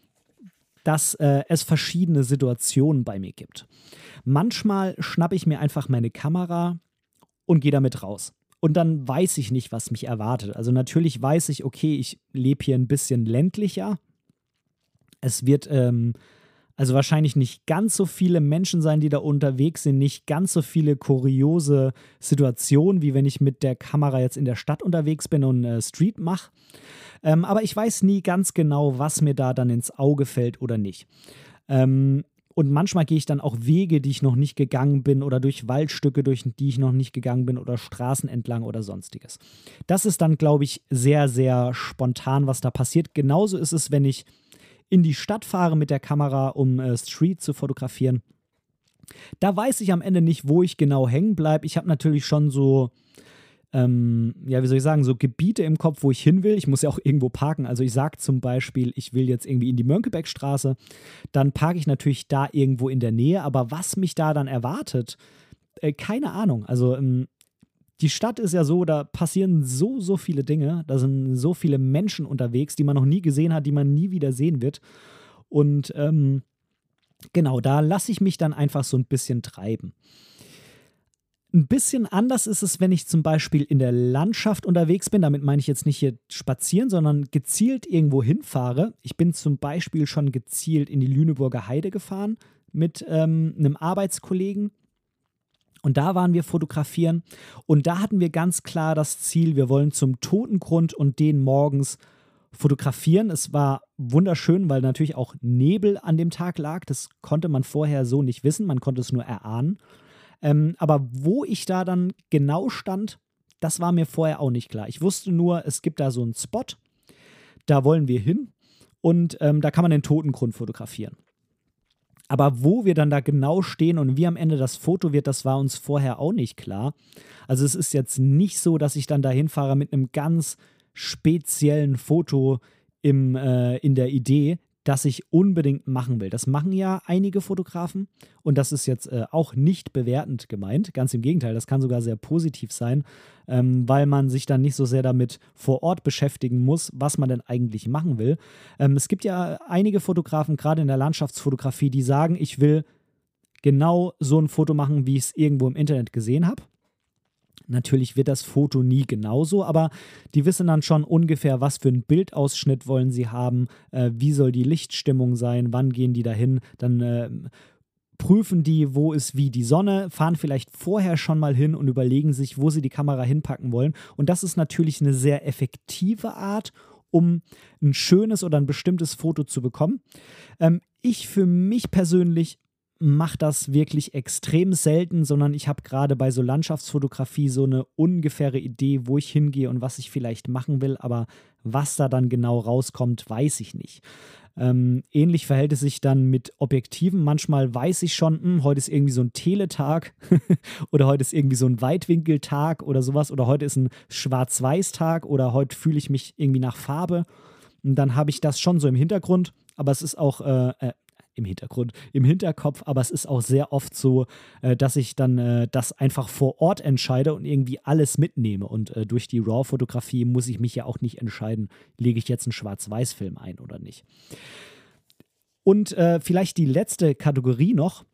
dass äh, es verschiedene Situationen bei mir gibt. Manchmal schnappe ich mir einfach meine Kamera und gehe damit raus. Und dann weiß ich nicht, was mich erwartet. Also natürlich weiß ich, okay, ich lebe hier ein bisschen ländlicher. Es wird ähm, also wahrscheinlich nicht ganz so viele Menschen sein, die da unterwegs sind, nicht ganz so viele kuriose Situationen, wie wenn ich mit der Kamera jetzt in der Stadt unterwegs bin und äh, Street mache. Ähm, aber ich weiß nie ganz genau, was mir da dann ins Auge fällt oder nicht. Ähm, und manchmal gehe ich dann auch Wege, die ich noch nicht gegangen bin oder durch Waldstücke, durch die ich noch nicht gegangen bin oder Straßen entlang oder sonstiges. Das ist dann, glaube ich, sehr, sehr spontan, was da passiert. Genauso ist es, wenn ich in die Stadt fahre mit der Kamera, um äh, Street zu fotografieren. Da weiß ich am Ende nicht, wo ich genau hängen bleibe. Ich habe natürlich schon so, ähm, ja, wie soll ich sagen, so Gebiete im Kopf, wo ich hin will. Ich muss ja auch irgendwo parken. Also ich sage zum Beispiel, ich will jetzt irgendwie in die Mönckebergstraße. Dann parke ich natürlich da irgendwo in der Nähe. Aber was mich da dann erwartet, äh, keine Ahnung. Also ähm, die Stadt ist ja so, da passieren so, so viele Dinge. Da sind so viele Menschen unterwegs, die man noch nie gesehen hat, die man nie wieder sehen wird. Und ähm, genau, da lasse ich mich dann einfach so ein bisschen treiben. Ein bisschen anders ist es, wenn ich zum Beispiel in der Landschaft unterwegs bin. Damit meine ich jetzt nicht hier spazieren, sondern gezielt irgendwo hinfahre. Ich bin zum Beispiel schon gezielt in die Lüneburger Heide gefahren mit ähm, einem Arbeitskollegen und da waren wir fotografieren und da hatten wir ganz klar das Ziel, wir wollen zum Totengrund und den morgens fotografieren. Es war wunderschön, weil natürlich auch Nebel an dem Tag lag. Das konnte man vorher so nicht wissen, man konnte es nur erahnen. Ähm, aber wo ich da dann genau stand, das war mir vorher auch nicht klar. Ich wusste nur, es gibt da so einen Spot, da wollen wir hin und ähm, da kann man den Totengrund fotografieren. Aber wo wir dann da genau stehen und wie am Ende das Foto wird, das war uns vorher auch nicht klar. Also es ist jetzt nicht so, dass ich dann dahin fahre mit einem ganz speziellen Foto im, äh, in der Idee das ich unbedingt machen will. Das machen ja einige Fotografen und das ist jetzt äh, auch nicht bewertend gemeint. Ganz im Gegenteil, das kann sogar sehr positiv sein, ähm, weil man sich dann nicht so sehr damit vor Ort beschäftigen muss, was man denn eigentlich machen will. Ähm, es gibt ja einige Fotografen, gerade in der Landschaftsfotografie, die sagen, ich will genau so ein Foto machen, wie ich es irgendwo im Internet gesehen habe. Natürlich wird das Foto nie genauso, aber die wissen dann schon ungefähr, was für einen Bildausschnitt wollen sie haben, äh, wie soll die Lichtstimmung sein, wann gehen die dahin, dann äh, prüfen die, wo ist wie die Sonne, fahren vielleicht vorher schon mal hin und überlegen sich, wo sie die Kamera hinpacken wollen. Und das ist natürlich eine sehr effektive Art, um ein schönes oder ein bestimmtes Foto zu bekommen. Ähm, ich für mich persönlich mache das wirklich extrem selten, sondern ich habe gerade bei so Landschaftsfotografie so eine ungefähre Idee, wo ich hingehe und was ich vielleicht machen will, aber was da dann genau rauskommt, weiß ich nicht. Ähm, ähnlich verhält es sich dann mit Objektiven. Manchmal weiß ich schon, hm, heute ist irgendwie so ein Teletag oder heute ist irgendwie so ein Weitwinkeltag oder sowas oder heute ist ein Schwarz-Weiß-Tag oder heute fühle ich mich irgendwie nach Farbe. Und dann habe ich das schon so im Hintergrund, aber es ist auch äh, äh im Hintergrund, im Hinterkopf, aber es ist auch sehr oft so, äh, dass ich dann äh, das einfach vor Ort entscheide und irgendwie alles mitnehme. Und äh, durch die RAW-Fotografie muss ich mich ja auch nicht entscheiden, lege ich jetzt einen Schwarz-Weiß-Film ein oder nicht. Und äh, vielleicht die letzte Kategorie noch.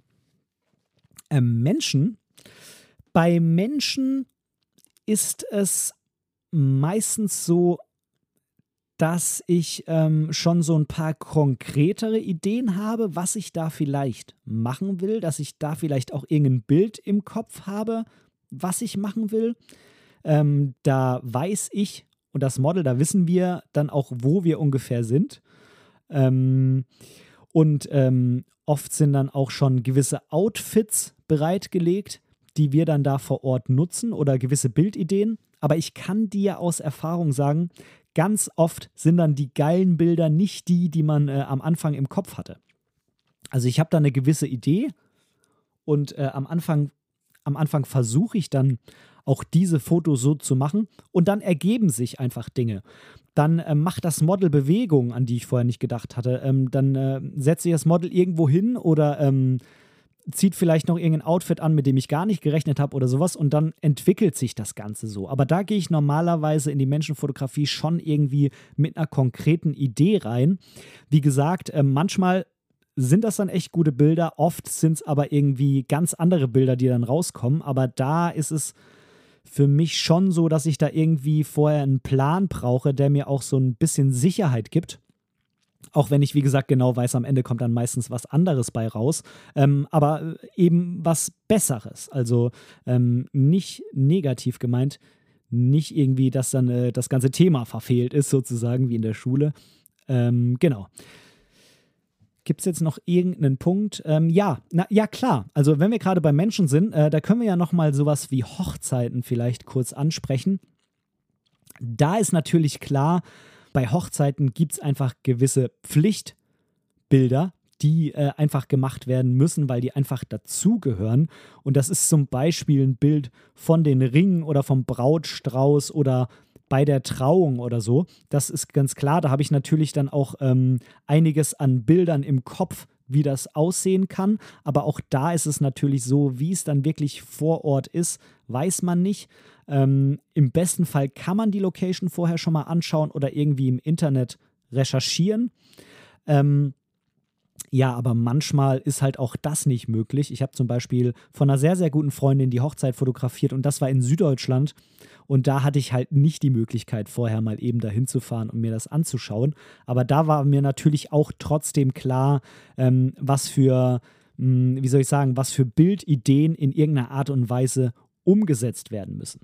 Ähm, Menschen. Bei Menschen ist es meistens so, dass ich ähm, schon so ein paar konkretere Ideen habe, was ich da vielleicht machen will, dass ich da vielleicht auch irgendein Bild im Kopf habe, was ich machen will. Ähm, da weiß ich und das Model, da wissen wir dann auch, wo wir ungefähr sind. Ähm, und ähm, oft sind dann auch schon gewisse Outfits bereitgelegt, die wir dann da vor Ort nutzen oder gewisse Bildideen. Aber ich kann dir aus Erfahrung sagen, ganz oft sind dann die geilen Bilder nicht die, die man äh, am Anfang im Kopf hatte. Also ich habe da eine gewisse Idee und äh, am Anfang, am Anfang versuche ich dann auch diese Fotos so zu machen und dann ergeben sich einfach Dinge. dann äh, macht das Model Bewegungen, an die ich vorher nicht gedacht hatte. Ähm, dann äh, setzt sich das Model irgendwo hin oder ähm, zieht vielleicht noch irgendein Outfit an, mit dem ich gar nicht gerechnet habe oder sowas und dann entwickelt sich das Ganze so. Aber da gehe ich normalerweise in die Menschenfotografie schon irgendwie mit einer konkreten Idee rein. Wie gesagt, äh, manchmal sind das dann echt gute Bilder, oft sind es aber irgendwie ganz andere Bilder, die dann rauskommen. Aber da ist es für mich schon so, dass ich da irgendwie vorher einen Plan brauche, der mir auch so ein bisschen Sicherheit gibt. Auch wenn ich, wie gesagt, genau weiß, am Ende kommt dann meistens was anderes bei raus. Ähm, aber eben was Besseres. Also ähm, nicht negativ gemeint, nicht irgendwie, dass dann äh, das ganze Thema verfehlt ist, sozusagen, wie in der Schule. Ähm, genau. Gibt es jetzt noch irgendeinen Punkt? Ähm, ja, na, ja klar. Also wenn wir gerade bei Menschen sind, äh, da können wir ja noch mal sowas wie Hochzeiten vielleicht kurz ansprechen. Da ist natürlich klar, bei Hochzeiten gibt es einfach gewisse Pflichtbilder, die äh, einfach gemacht werden müssen, weil die einfach dazugehören. Und das ist zum Beispiel ein Bild von den Ringen oder vom Brautstrauß oder bei der Trauung oder so. Das ist ganz klar. Da habe ich natürlich dann auch ähm, einiges an Bildern im Kopf, wie das aussehen kann. Aber auch da ist es natürlich so, wie es dann wirklich vor Ort ist, weiß man nicht. Ähm, Im besten Fall kann man die Location vorher schon mal anschauen oder irgendwie im Internet recherchieren. Ähm, ja, aber manchmal ist halt auch das nicht möglich. Ich habe zum Beispiel von einer sehr, sehr guten Freundin die Hochzeit fotografiert und das war in Süddeutschland. Und da hatte ich halt nicht die Möglichkeit, vorher mal eben dahin zu fahren und mir das anzuschauen. Aber da war mir natürlich auch trotzdem klar, ähm, was für, mh, hm, wie soll ich sagen, was für Bildideen in irgendeiner Art und Weise umgesetzt werden müssen.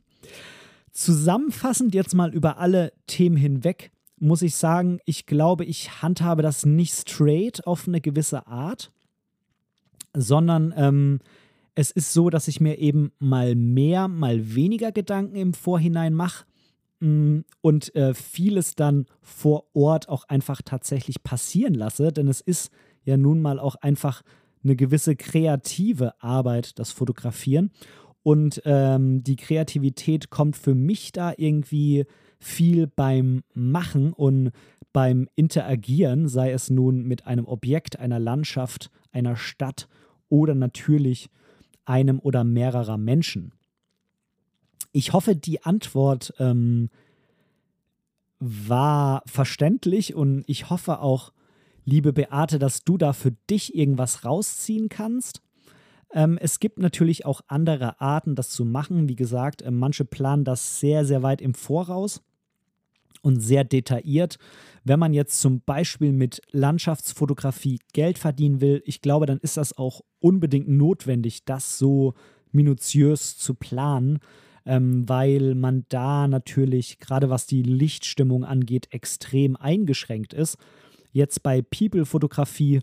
Zusammenfassend jetzt mal über alle Themen hinweg muss ich sagen, ich glaube, ich handhabe das nicht straight auf eine gewisse Art, sondern ähm, es ist so, dass ich mir eben mal mehr, mal weniger Gedanken im Vorhinein mache mm, und äh, vieles dann vor Ort auch einfach tatsächlich passieren lasse, denn es ist ja nun mal auch einfach eine gewisse kreative Arbeit, das Fotografieren. Und ähm, die Kreativität kommt für mich da irgendwie viel beim Machen und beim Interagieren, sei es nun mit einem Objekt, einer Landschaft, einer Stadt oder natürlich einem oder mehrerer Menschen. Ich hoffe, die Antwort ähm, war verständlich und ich hoffe auch, liebe Beate, dass du da für dich irgendwas rausziehen kannst. Ähm, es gibt natürlich auch andere Arten, das zu machen. Wie gesagt, äh, manche planen das sehr, sehr weit im Voraus und sehr detailliert. Wenn man jetzt zum Beispiel mit Landschaftsfotografie Geld verdienen will, ich glaube, dann ist das auch unbedingt notwendig, das so minutiös zu planen, ähm, weil man da natürlich, gerade was die Lichtstimmung angeht, extrem eingeschränkt ist. Jetzt bei People-Fotografie,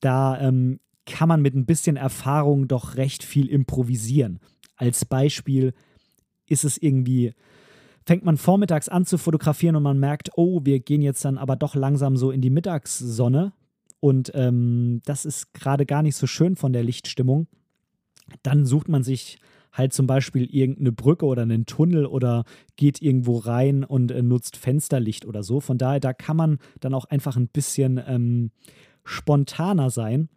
da ähm, kann man mit ein bisschen Erfahrung doch recht viel improvisieren. Als Beispiel ist es irgendwie fängt man vormittags an zu fotografieren und man merkt, oh, wir gehen jetzt dann aber doch langsam so in die Mittagssonne. Und ähm, das ist gerade gar nicht so schön von der Lichtstimmung. Dann sucht man sich halt zum Beispiel irgendeine Brücke oder einen Tunnel oder geht irgendwo rein und äh, nutzt Fensterlicht oder so. Von daher, da kann man dann auch einfach ein bisschen ähm, spontaner sein.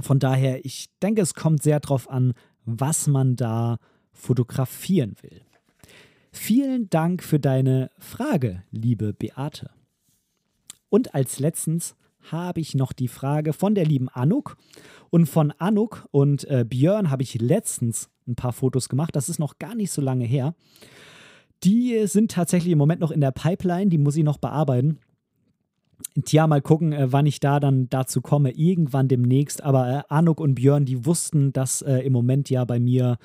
Von daher, ich denke, es kommt sehr darauf an, was man da fotografieren will. Vielen Dank für deine Frage, liebe Beate. Und als letztens habe ich noch die Frage von der lieben Anuk. Und von Anuk und äh, Björn habe ich letztens ein paar Fotos gemacht. Das ist noch gar nicht so lange her. Die sind tatsächlich im Moment noch in der Pipeline. Die muss ich noch bearbeiten. Tja, mal gucken, äh, wann ich da dann dazu komme. Irgendwann demnächst. Aber äh, Anuk und Björn, die wussten, dass äh, im Moment ja bei mir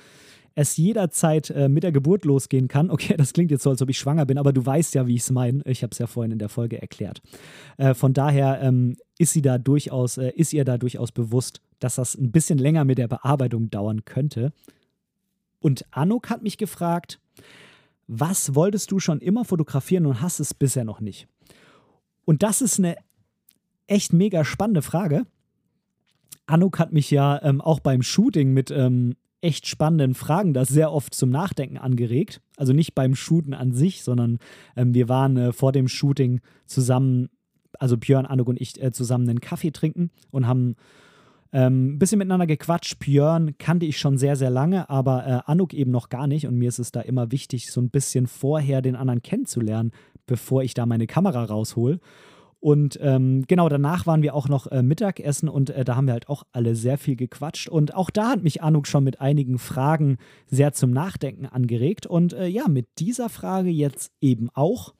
es jederzeit äh, mit der Geburt losgehen kann. Okay, das klingt jetzt so, als ob ich schwanger bin, aber du weißt ja, wie ich es meine. Ich habe es ja vorhin in der Folge erklärt. Äh, von daher ähm, ist sie da durchaus, äh, ist ihr da durchaus bewusst, dass das ein bisschen länger mit der Bearbeitung dauern könnte. Und Anuk hat mich gefragt, was wolltest du schon immer fotografieren und hast es bisher noch nicht? Und das ist eine echt mega spannende Frage. Anuk hat mich ja ähm, auch beim Shooting mit ähm, echt spannenden Fragen da sehr oft zum Nachdenken angeregt. Also nicht beim Shooten an sich, sondern ähm, wir waren äh, vor dem Shooting zusammen, also Björn, Anuk und ich, äh, zusammen einen Kaffee trinken und haben ähm, ein bisschen miteinander gequatscht. Björn kannte ich schon sehr, sehr lange, aber äh, Anuk eben noch gar nicht. Und mir ist es da immer wichtig, so ein bisschen vorher den anderen kennenzulernen, bevor ich da meine Kamera raushol. Und ähm, genau, danach waren wir auch noch äh, Mittagessen und äh, da haben wir halt auch alle sehr viel gequatscht. Und auch da hat mich Anuk schon mit einigen Fragen sehr zum Nachdenken angeregt. Und äh, ja, mit dieser Frage jetzt eben auch.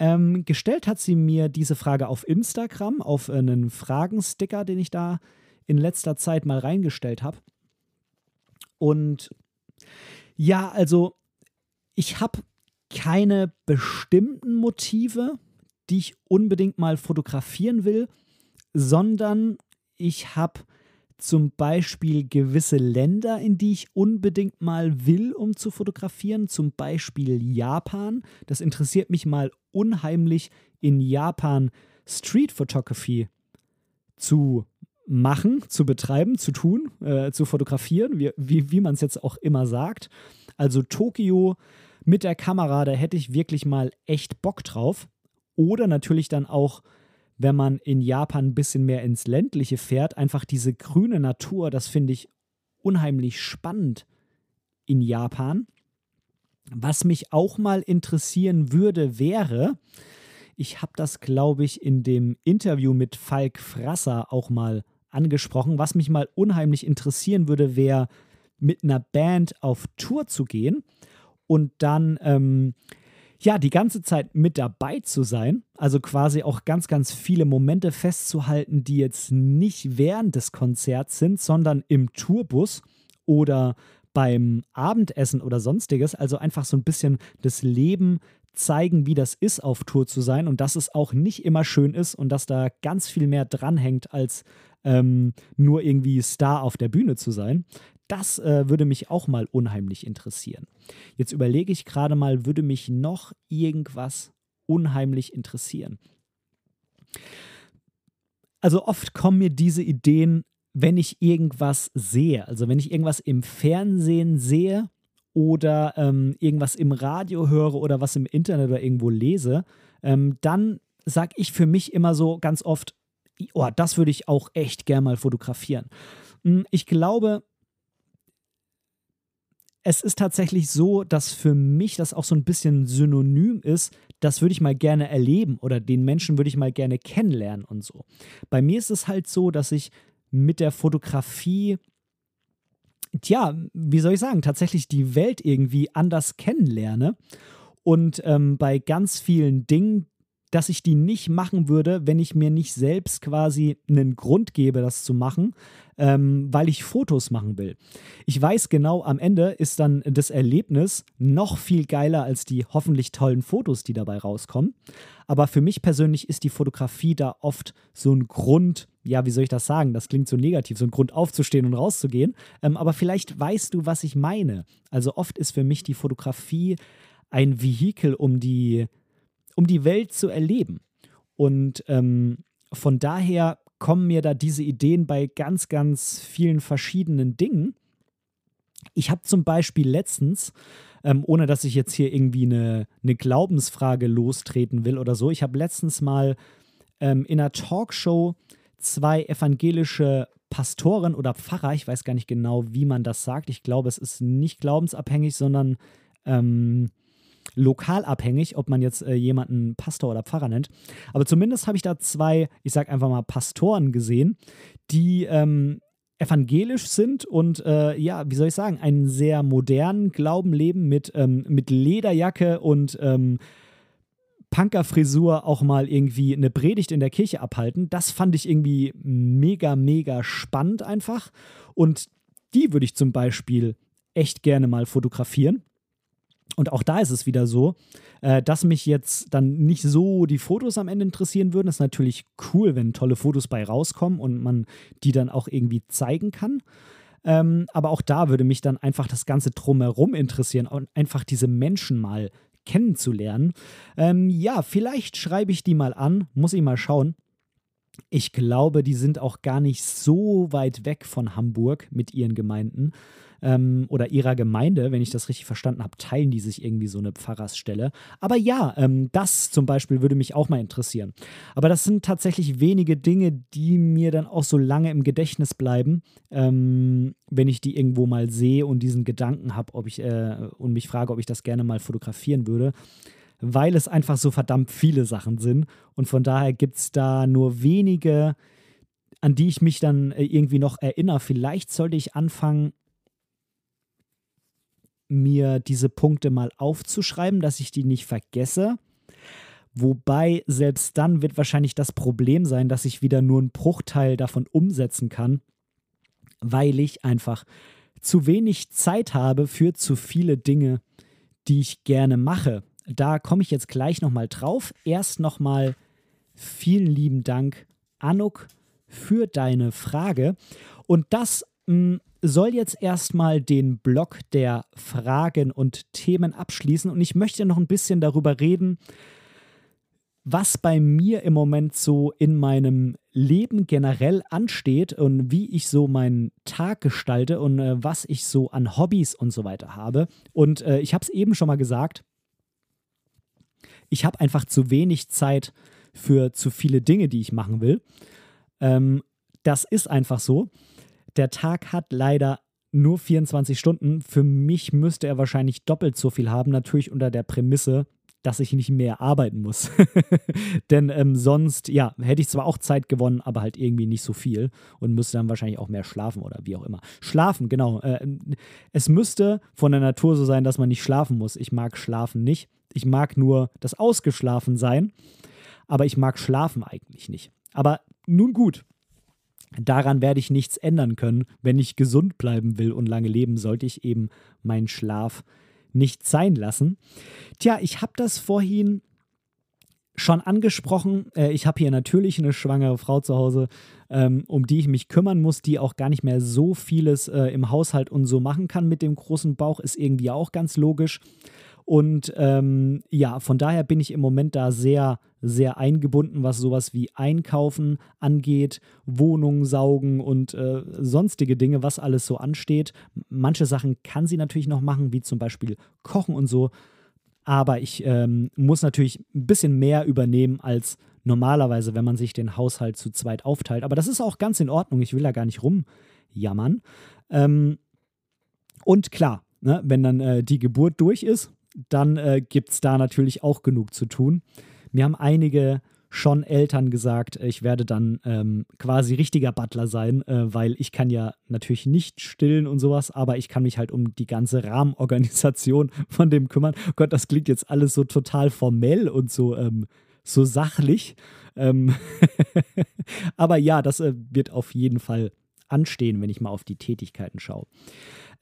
Ähm, gestellt hat sie mir diese Frage auf Instagram, auf einen Fragensticker, den ich da in letzter Zeit mal reingestellt habe. Und ja, also ich habe keine bestimmten Motive die ich unbedingt mal fotografieren will, sondern ich habe zum Beispiel gewisse Länder, in die ich unbedingt mal will, um zu fotografieren, zum Beispiel Japan. Das interessiert mich mal unheimlich, in Japan Street Photography zu machen, zu betreiben, zu tun, äh, zu fotografieren, wie, wie, wie man es jetzt auch immer sagt. Also Tokio mit der Kamera, da hätte ich wirklich mal echt Bock drauf. Oder natürlich dann auch, wenn man in Japan ein bisschen mehr ins ländliche fährt, einfach diese grüne Natur, das finde ich unheimlich spannend in Japan. Was mich auch mal interessieren würde, wäre, ich habe das, glaube ich, in dem Interview mit Falk Frasser auch mal angesprochen. Was mich mal unheimlich interessieren würde, wäre, mit einer Band auf Tour zu gehen und dann ähm, ja, die ganze Zeit mit dabei zu sein, also quasi auch ganz, ganz viele Momente festzuhalten, die jetzt nicht während des Konzerts sind, sondern im Tourbus oder beim Abendessen oder sonstiges, also einfach so ein bisschen das Leben zeigen, wie das ist, auf Tour zu sein und dass es auch nicht immer schön ist und dass da ganz viel mehr dranhängt, als ähm, nur irgendwie Star auf der Bühne zu sein. Das äh, würde mich auch mal unheimlich interessieren. Jetzt überlege ich gerade mal, würde mich noch irgendwas unheimlich interessieren? Also oft kommen mir diese Ideen, wenn ich irgendwas sehe. Also wenn ich irgendwas im Fernsehen sehe oder ähm, irgendwas im Radio höre oder was im Internet oder irgendwo lese, ähm, dann sage ich für mich immer so ganz oft, oh, das würde ich auch echt gern mal fotografieren. Hm, ich glaube, es ist tatsächlich so, dass für mich das auch so ein bisschen synonym ist, das würde ich mal gerne erleben oder den Menschen würde ich mal gerne kennenlernen und so. Bei mir ist es halt so, dass ich mit der Fotografie, tja, wie soll ich sagen, tatsächlich die Welt irgendwie anders kennenlerne. Und ähm, bei ganz vielen Dingen, dass ich die nicht machen würde, wenn ich mir nicht selbst quasi einen Grund gebe, das zu machen, ähm, weil ich Fotos machen will. Ich weiß genau, am Ende ist dann das Erlebnis noch viel geiler als die hoffentlich tollen Fotos, die dabei rauskommen. Aber für mich persönlich ist die Fotografie da oft so ein Grund, ja, wie soll ich das sagen? Das klingt so negativ, so ein Grund aufzustehen und rauszugehen. Ähm, aber vielleicht weißt du, was ich meine. Also oft ist für mich die Fotografie ein Vehikel, um die um die Welt zu erleben. Und ähm, von daher kommen mir da diese Ideen bei ganz, ganz vielen verschiedenen Dingen. Ich habe zum Beispiel letztens, ähm, ohne dass ich jetzt hier irgendwie eine, eine Glaubensfrage lostreten will oder so, ich habe letztens mal ähm, in einer Talkshow zwei evangelische Pastoren oder Pfarrer, ich weiß gar nicht genau, wie man das sagt. Ich glaube, es ist nicht glaubensabhängig, sondern ähm, lokal abhängig, ob man jetzt äh, jemanden Pastor oder Pfarrer nennt. Aber zumindest habe ich da zwei, ich sage einfach mal Pastoren gesehen, die ähm, evangelisch sind und äh, ja, wie soll ich sagen, einen sehr modernen Glauben leben mit, ähm, mit Lederjacke und ähm, Punkerfrisur auch mal irgendwie eine Predigt in der Kirche abhalten. Das fand ich irgendwie mega, mega spannend einfach. Und die würde ich zum Beispiel echt gerne mal fotografieren. Und auch da ist es wieder so, äh, dass mich jetzt dann nicht so die Fotos am Ende interessieren würden. Das ist natürlich cool, wenn tolle Fotos bei rauskommen und man die dann auch irgendwie zeigen kann. Ähm, aber auch da würde mich dann einfach das Ganze drumherum interessieren und einfach diese Menschen mal kennenzulernen. Ähm, ja, vielleicht schreibe ich die mal an, muss ich mal schauen. Ich glaube, die sind auch gar nicht so weit weg von Hamburg mit ihren Gemeinden ähm, oder ihrer Gemeinde, wenn ich das richtig verstanden habe, teilen die sich irgendwie so eine Pfarrersstelle. Aber ja, ähm, das zum Beispiel würde mich auch mal interessieren. Aber das sind tatsächlich wenige Dinge, die mir dann auch so lange im Gedächtnis bleiben, ähm, wenn ich die irgendwo mal sehe und diesen Gedanken habe, ob ich äh, und mich frage, ob ich das gerne mal fotografieren würde weil es einfach so verdammt viele Sachen sind. Und von daher gibt es da nur wenige, an die ich mich dann äh, irgendwie noch erinnere. Vielleicht sollte ich anfangen, mir diese Punkte mal aufzuschreiben, dass ich die nicht vergesse. Wobei selbst dann wird wahrscheinlich das Problem sein, dass ich wieder nur einen Bruchteil davon umsetzen kann, weil ich einfach zu wenig Zeit habe für zu viele Dinge, die ich gerne mache. Da komme ich jetzt gleich nochmal drauf. Erst nochmal vielen lieben Dank, Anuk, für deine Frage. Und das mh, mm, soll jetzt erstmal den Block der Fragen und Themen abschließen. Und ich möchte noch ein bisschen darüber reden, was bei mir im Moment so in meinem Leben generell ansteht und wie ich so meinen Tag gestalte und äh, was ich so an Hobbys und so weiter habe. Und äh, ich habe es eben schon mal gesagt, ich habe einfach zu wenig Zeit für zu viele Dinge, die ich machen will. Ähm, das ist einfach so. Der Tag hat leider nur 24 Stunden. Für mich müsste er wahrscheinlich doppelt so viel haben, natürlich unter der Prämisse, dass ich nicht mehr arbeiten muss. Denn ähm, sonst, ja, hätte ich zwar auch Zeit gewonnen, aber halt irgendwie nicht so viel und müsste dann wahrscheinlich auch mehr schlafen oder wie auch immer. Schlafen, genau. Äh, es müsste von der Natur so sein, dass man nicht schlafen muss. Ich mag Schlafen nicht. Ich mag nur das Ausgeschlafen sein, aber ich mag Schlafen eigentlich nicht. Aber nun gut, daran werde ich nichts ändern können. Wenn ich gesund bleiben will und lange leben, sollte ich eben meinen Schlaf nicht sein lassen. Tja, ich habe das vorhin schon angesprochen. Äh, ich habe hier natürlich eine schwangere Frau zu Hause, ähm, um die ich mich kümmern muss, die auch gar nicht mehr so vieles äh, im Haushalt und so machen kann mit dem großen Bauch, ist irgendwie auch ganz logisch. Und ähm, ja, von daher bin ich im Moment da sehr, sehr eingebunden, was sowas wie Einkaufen angeht, Wohnungen saugen und äh, sonstige Dinge, was alles so ansteht. Manche Sachen kann sie natürlich noch machen, wie zum Beispiel Kochen und so. Aber ich ähm, muss natürlich ein bisschen mehr übernehmen als normalerweise, wenn man sich den Haushalt zu zweit aufteilt. Aber das ist auch ganz in Ordnung. Ich will da gar nicht rumjammern. Ähm, und klar, ne, wenn dann äh, die Geburt durch ist, dann äh, gibt es da natürlich auch genug zu tun. Mir haben einige schon Eltern gesagt, ich werde dann ähm, quasi richtiger Butler sein, äh, weil ich kann ja natürlich nicht stillen und sowas, aber ich kann mich halt um die ganze Rahmenorganisation von dem kümmern. Gott, das klingt jetzt alles so total formell und so, ähm, so sachlich. Ähm aber ja, das äh, wird auf jeden Fall anstehen, wenn ich mal auf die Tätigkeiten schaue.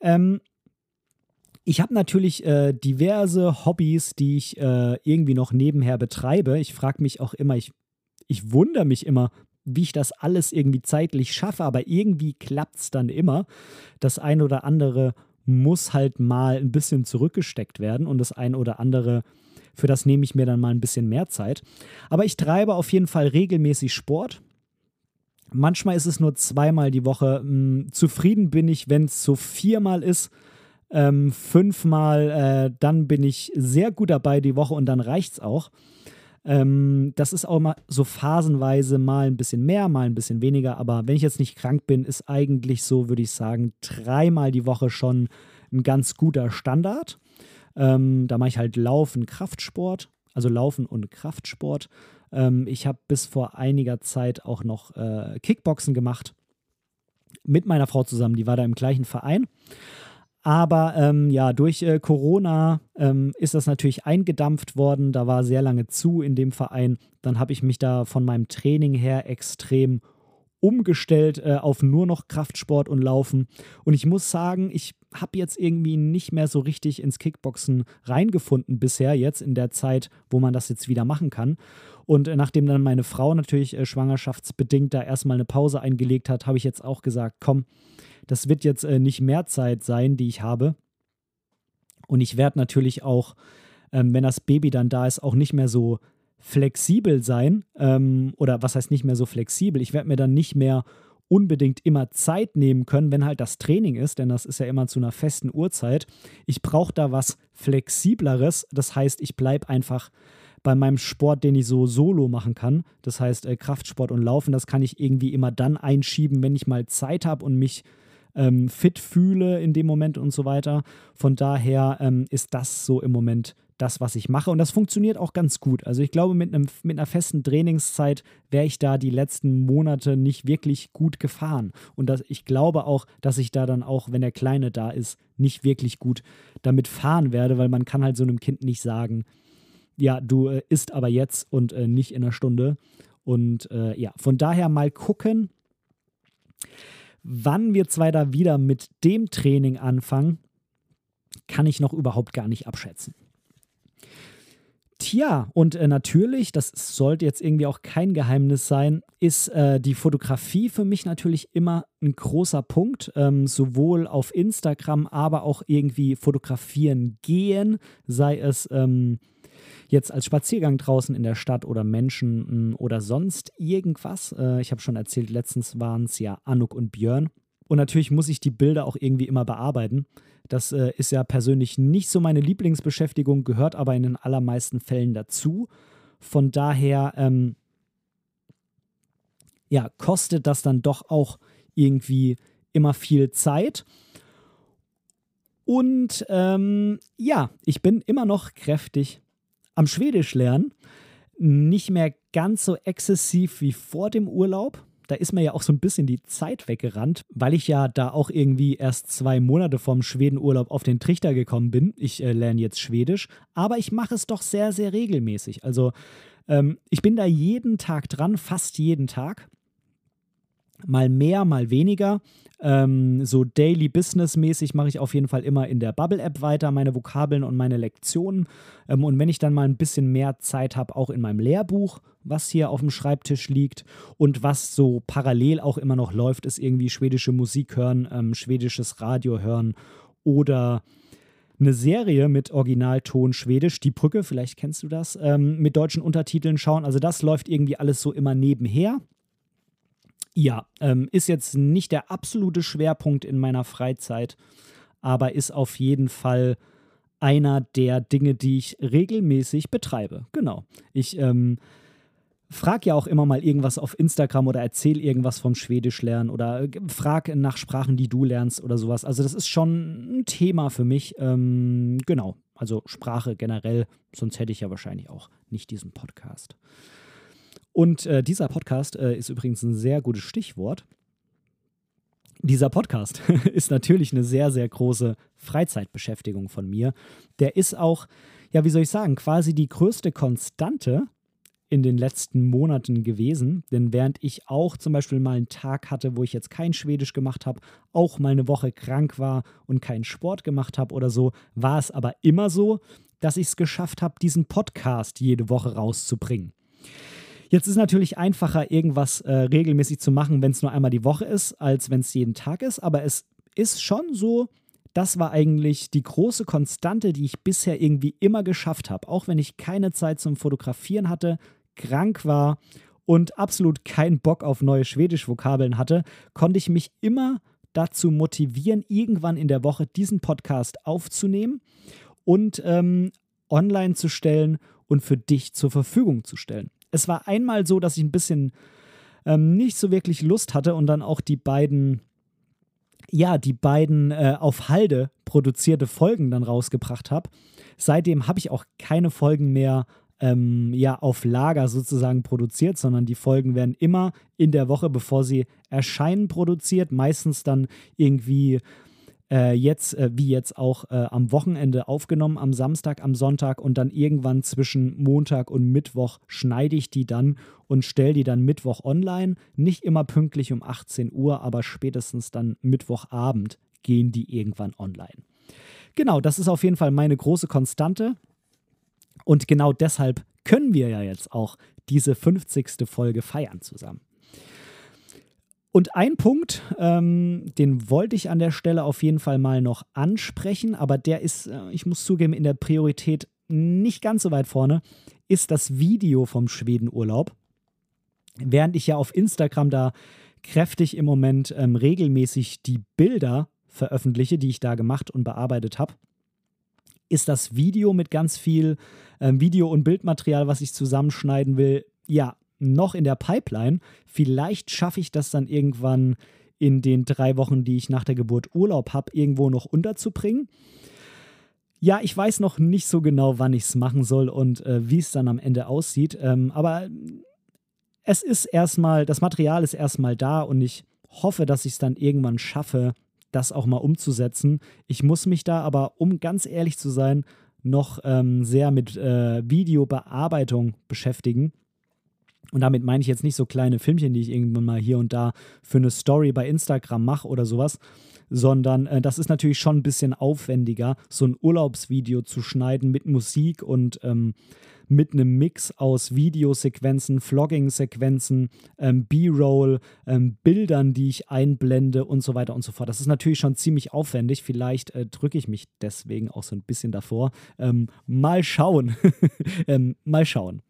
Ähm, ich habe natürlich äh, diverse Hobbys, die ich äh, irgendwie noch nebenher betreibe. Ich frage mich auch immer, ich, ich wundere mich immer, wie ich das alles irgendwie zeitlich schaffe, aber irgendwie klappt es dann immer. Das eine oder andere muss halt mal ein bisschen zurückgesteckt werden und das eine oder andere, für das nehme ich mir dann mal ein bisschen mehr Zeit. Aber ich treibe auf jeden Fall regelmäßig Sport. Manchmal ist es nur zweimal die Woche. Hm, zufrieden bin ich, wenn es so viermal ist ähm, fünfmal, äh, dann bin ich sehr gut dabei die Woche und dann reicht es auch. Ähm, das ist auch mal so phasenweise mal ein bisschen mehr, mal ein bisschen weniger, aber wenn ich jetzt nicht krank bin, ist eigentlich so, würde ich sagen, dreimal die Woche schon ein ganz guter Standard. Ähm, da mache ich halt Laufen, Kraftsport, also Laufen und Kraftsport. Ähm, ich habe bis vor einiger Zeit auch noch äh, Kickboxen gemacht mit meiner Frau zusammen, die war da im gleichen Verein. Aber ähm, ja, durch äh, Corona ähm, ist das natürlich eingedampft worden. Da war sehr lange zu in dem Verein. Dann habe ich mich da von meinem Training her extrem umgestellt äh, auf nur noch Kraftsport und Laufen. Und ich muss sagen, ich habe jetzt irgendwie nicht mehr so richtig ins Kickboxen reingefunden bisher, jetzt in der Zeit, wo man das jetzt wieder machen kann. Und äh, nachdem dann meine Frau natürlich äh, schwangerschaftsbedingt da erstmal eine Pause eingelegt hat, habe ich jetzt auch gesagt, komm, das wird jetzt äh, nicht mehr Zeit sein, die ich habe. Und ich werde natürlich auch, ähm, wenn das Baby dann da ist, auch nicht mehr so flexibel sein ähm, oder was heißt nicht mehr so flexibel. Ich werde mir dann nicht mehr unbedingt immer Zeit nehmen können, wenn halt das Training ist, denn das ist ja immer zu einer festen Uhrzeit. Ich brauche da was Flexibleres. Das heißt, ich bleibe einfach bei meinem Sport, den ich so solo machen kann. Das heißt, äh, Kraftsport und Laufen, das kann ich irgendwie immer dann einschieben, wenn ich mal Zeit habe und mich ähm, fit fühle in dem Moment und so weiter. Von daher ähm, ist das so im Moment das, was ich mache. Und das funktioniert auch ganz gut. Also ich glaube, mit, einem, mit einer festen Trainingszeit wäre ich da die letzten Monate nicht wirklich gut gefahren. Und das, ich glaube auch, dass ich da dann auch, wenn der Kleine da ist, nicht wirklich gut damit fahren werde, weil man kann halt so einem Kind nicht sagen, ja, du äh, isst aber jetzt und äh, nicht in einer Stunde. Und äh, ja, von daher mal gucken, wann wir zwei da wieder mit dem Training anfangen, kann ich noch überhaupt gar nicht abschätzen. Tja, und äh, natürlich, das sollte jetzt irgendwie auch kein Geheimnis sein, ist äh, die Fotografie für mich natürlich immer ein großer Punkt. Ähm, sowohl auf Instagram, aber auch irgendwie fotografieren gehen, sei es ähm, jetzt als Spaziergang draußen in der Stadt oder Menschen mh, oder sonst irgendwas. Äh, ich habe schon erzählt, letztens waren es ja Anuk und Björn. Und natürlich muss ich die Bilder auch irgendwie immer bearbeiten. Das äh, ist ja persönlich nicht so meine Lieblingsbeschäftigung, gehört aber in den allermeisten Fällen dazu. Von daher, ähm, ja, kostet das dann doch auch irgendwie immer viel Zeit. Und ähm, ja, ich bin immer noch kräftig am Schwedisch lernen. Nicht mehr ganz so exzessiv wie vor dem Urlaub da ist mir ja auch so ein bisschen die Zeit weggerannt, weil ich ja da auch irgendwie erst zwei Monate vom Schwedenurlaub auf den Trichter gekommen bin. Ich äh, lerne jetzt Schwedisch, aber ich mache es doch sehr, sehr regelmäßig. Also ähm, ich bin da jeden Tag dran, fast jeden Tag. Mal mehr, mal weniger. Ähm, so Daily Business-mäßig mache ich auf jeden Fall immer in der Bubble-App weiter, meine Vokabeln und meine Lektionen. Ähm, und wenn ich dann mal ein bisschen mehr Zeit habe, auch in meinem Lehrbuch, was hier auf dem Schreibtisch liegt und was so parallel auch immer noch läuft, ist irgendwie schwedische Musik hören, ähm, schwedisches Radio hören oder eine Serie mit Originalton Schwedisch, Die Brücke, vielleicht kennst du das, ähm, mit deutschen Untertiteln schauen. Also das läuft irgendwie alles so immer nebenher. Ja, ähm, ist jetzt nicht der absolute Schwerpunkt in meiner Freizeit, aber ist auf jeden Fall einer der Dinge, die ich regelmäßig betreibe. Genau. Ich ähm, frage ja auch immer mal irgendwas auf Instagram oder erzähle irgendwas vom Schwedisch lernen oder äh, frage nach Sprachen, die du lernst oder sowas. Also das ist schon ein Thema für mich. Ähm, genau. Also Sprache generell, sonst hätte ich ja wahrscheinlich auch nicht diesen Podcast. Und äh, dieser Podcast äh, ist übrigens ein sehr gutes Stichwort. Dieser Podcast ist natürlich eine sehr, sehr große Freizeitbeschäftigung von mir. Der ist auch, ja, wie soll ich sagen, quasi die größte Konstante in den letzten Monaten gewesen. Denn während ich auch zum Beispiel mal einen Tag hatte, wo ich jetzt kein Schwedisch gemacht habe, auch mal eine Woche krank war und keinen Sport gemacht habe oder so, war es aber immer so, dass ich es geschafft habe, diesen Podcast jede Woche rauszubringen. Jetzt ist natürlich einfacher, irgendwas äh, regelmäßig zu machen, wenn es nur einmal die Woche ist, als wenn es jeden Tag ist. Aber es ist schon so, das war eigentlich die große Konstante, die ich bisher irgendwie immer geschafft habe. Auch wenn ich keine Zeit zum Fotografieren hatte, krank war und absolut keinen Bock auf neue Schwedisch-Vokabeln hatte, konnte ich mich immer dazu motivieren, irgendwann in der Woche diesen Podcast aufzunehmen und ähm, online zu stellen und für dich zur Verfügung zu stellen. Es war einmal so, dass ich ein bisschen ähm, nicht so wirklich Lust hatte und dann auch die beiden, ja, die beiden äh, auf Halde produzierte Folgen dann rausgebracht habe. Seitdem habe ich auch keine Folgen mehr ähm, ja, auf Lager sozusagen produziert, sondern die Folgen werden immer in der Woche, bevor sie erscheinen, produziert. Meistens dann irgendwie äh, jetzt, äh, wie jetzt auch äh, am Wochenende aufgenommen, am Samstag, am Sonntag und dann irgendwann zwischen Montag und Mittwoch schneide ich die dann und stelle die dann Mittwoch online. Nicht immer pünktlich um 18 Uhr, aber spätestens dann Mittwochabend gehen die irgendwann online. Genau, das ist auf jeden Fall meine große Konstante. Und genau deshalb können wir ja jetzt auch diese 50. Folge feiern zusammen. Und ein Punkt, ähm, den wollte ich an der Stelle auf jeden Fall mal noch ansprechen, aber der ist, äh, ich muss zugeben, in der Priorität nicht ganz so weit vorne, ist das Video vom Schwedenurlaub. Während ich ja auf Instagram da kräftig im Moment ähm, regelmäßig die Bilder veröffentliche, die ich da gemacht und bearbeitet habe, ist das Video mit ganz viel ähm, Video- und Bildmaterial, was ich zusammenschneiden will, ja, noch in der Pipeline. Vielleicht schaffe ich das dann irgendwann in den drei Wochen, die ich nach der Geburt Urlaub habe, irgendwo noch unterzubringen. Ja, ich weiß noch nicht so genau, wann ich es machen soll und äh, wie es dann am Ende aussieht. Ähm, aber es ist erstmal, das Material ist erstmal da und ich hoffe, dass ich es dann irgendwann schaffe, das auch mal umzusetzen. Ich muss mich da aber, um ganz ehrlich zu sein, noch ähm, sehr mit äh, Videobearbeitung beschäftigen. Und damit meine ich jetzt nicht so kleine Filmchen, die ich irgendwann mal hier und da für eine Story bei Instagram mache oder sowas, sondern äh, das ist natürlich schon ein bisschen aufwendiger, so ein Urlaubsvideo zu schneiden mit Musik und ähm, mit einem Mix aus Videosequenzen, Vlogging-Sequenzen, ähm, B-Roll, ähm, Bildern, die ich einblende und so weiter und so fort. Das ist natürlich schon ziemlich aufwendig. Vielleicht äh, drücke ich mich deswegen auch so ein bisschen davor. Ähm, mal schauen. Ähm, mal schauen.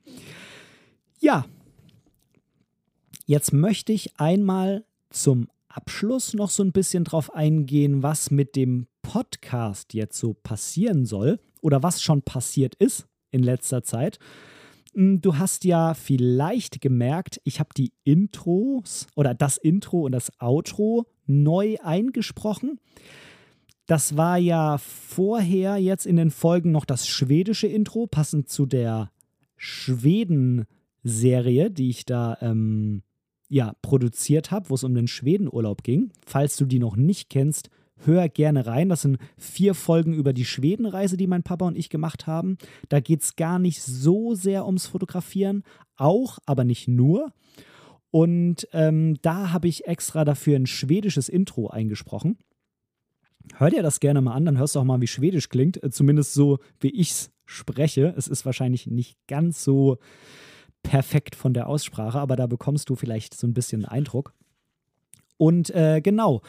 Ja, jetzt möchte ich einmal zum Abschluss noch so ein bisschen drauf eingehen, was mit dem Podcast jetzt so passieren soll oder was schon passiert ist in letzter Zeit. Hm, du hast ja vielleicht gemerkt, ich habe die Intros oder das Intro und das Outro neu eingesprochen. Das war ja vorher jetzt in den Folgen noch das schwedische Intro, passend zu der Schweden-Serie, die ich da ähm, ja, produziert habe, wo es um den Schwedenurlaub ging. Falls du die noch nicht kennst, hör gerne rein. Das sind vier Folgen über die Schwedenreise, die mein Papa und ich gemacht haben. Da geht es gar nicht so sehr ums Fotografieren, auch, aber nicht nur. Und ähm, da habe ich extra dafür ein schwedisches Intro eingesprochen. Hör dir das gerne mal an, dann hörst du auch mal, wie Schwedisch klingt. Äh, zumindest so, wie ich es spreche. Es ist wahrscheinlich nicht ganz so perfekt von der Aussprache, aber da bekommst du vielleicht so ein bisschen Eindruck. Und äh, genau,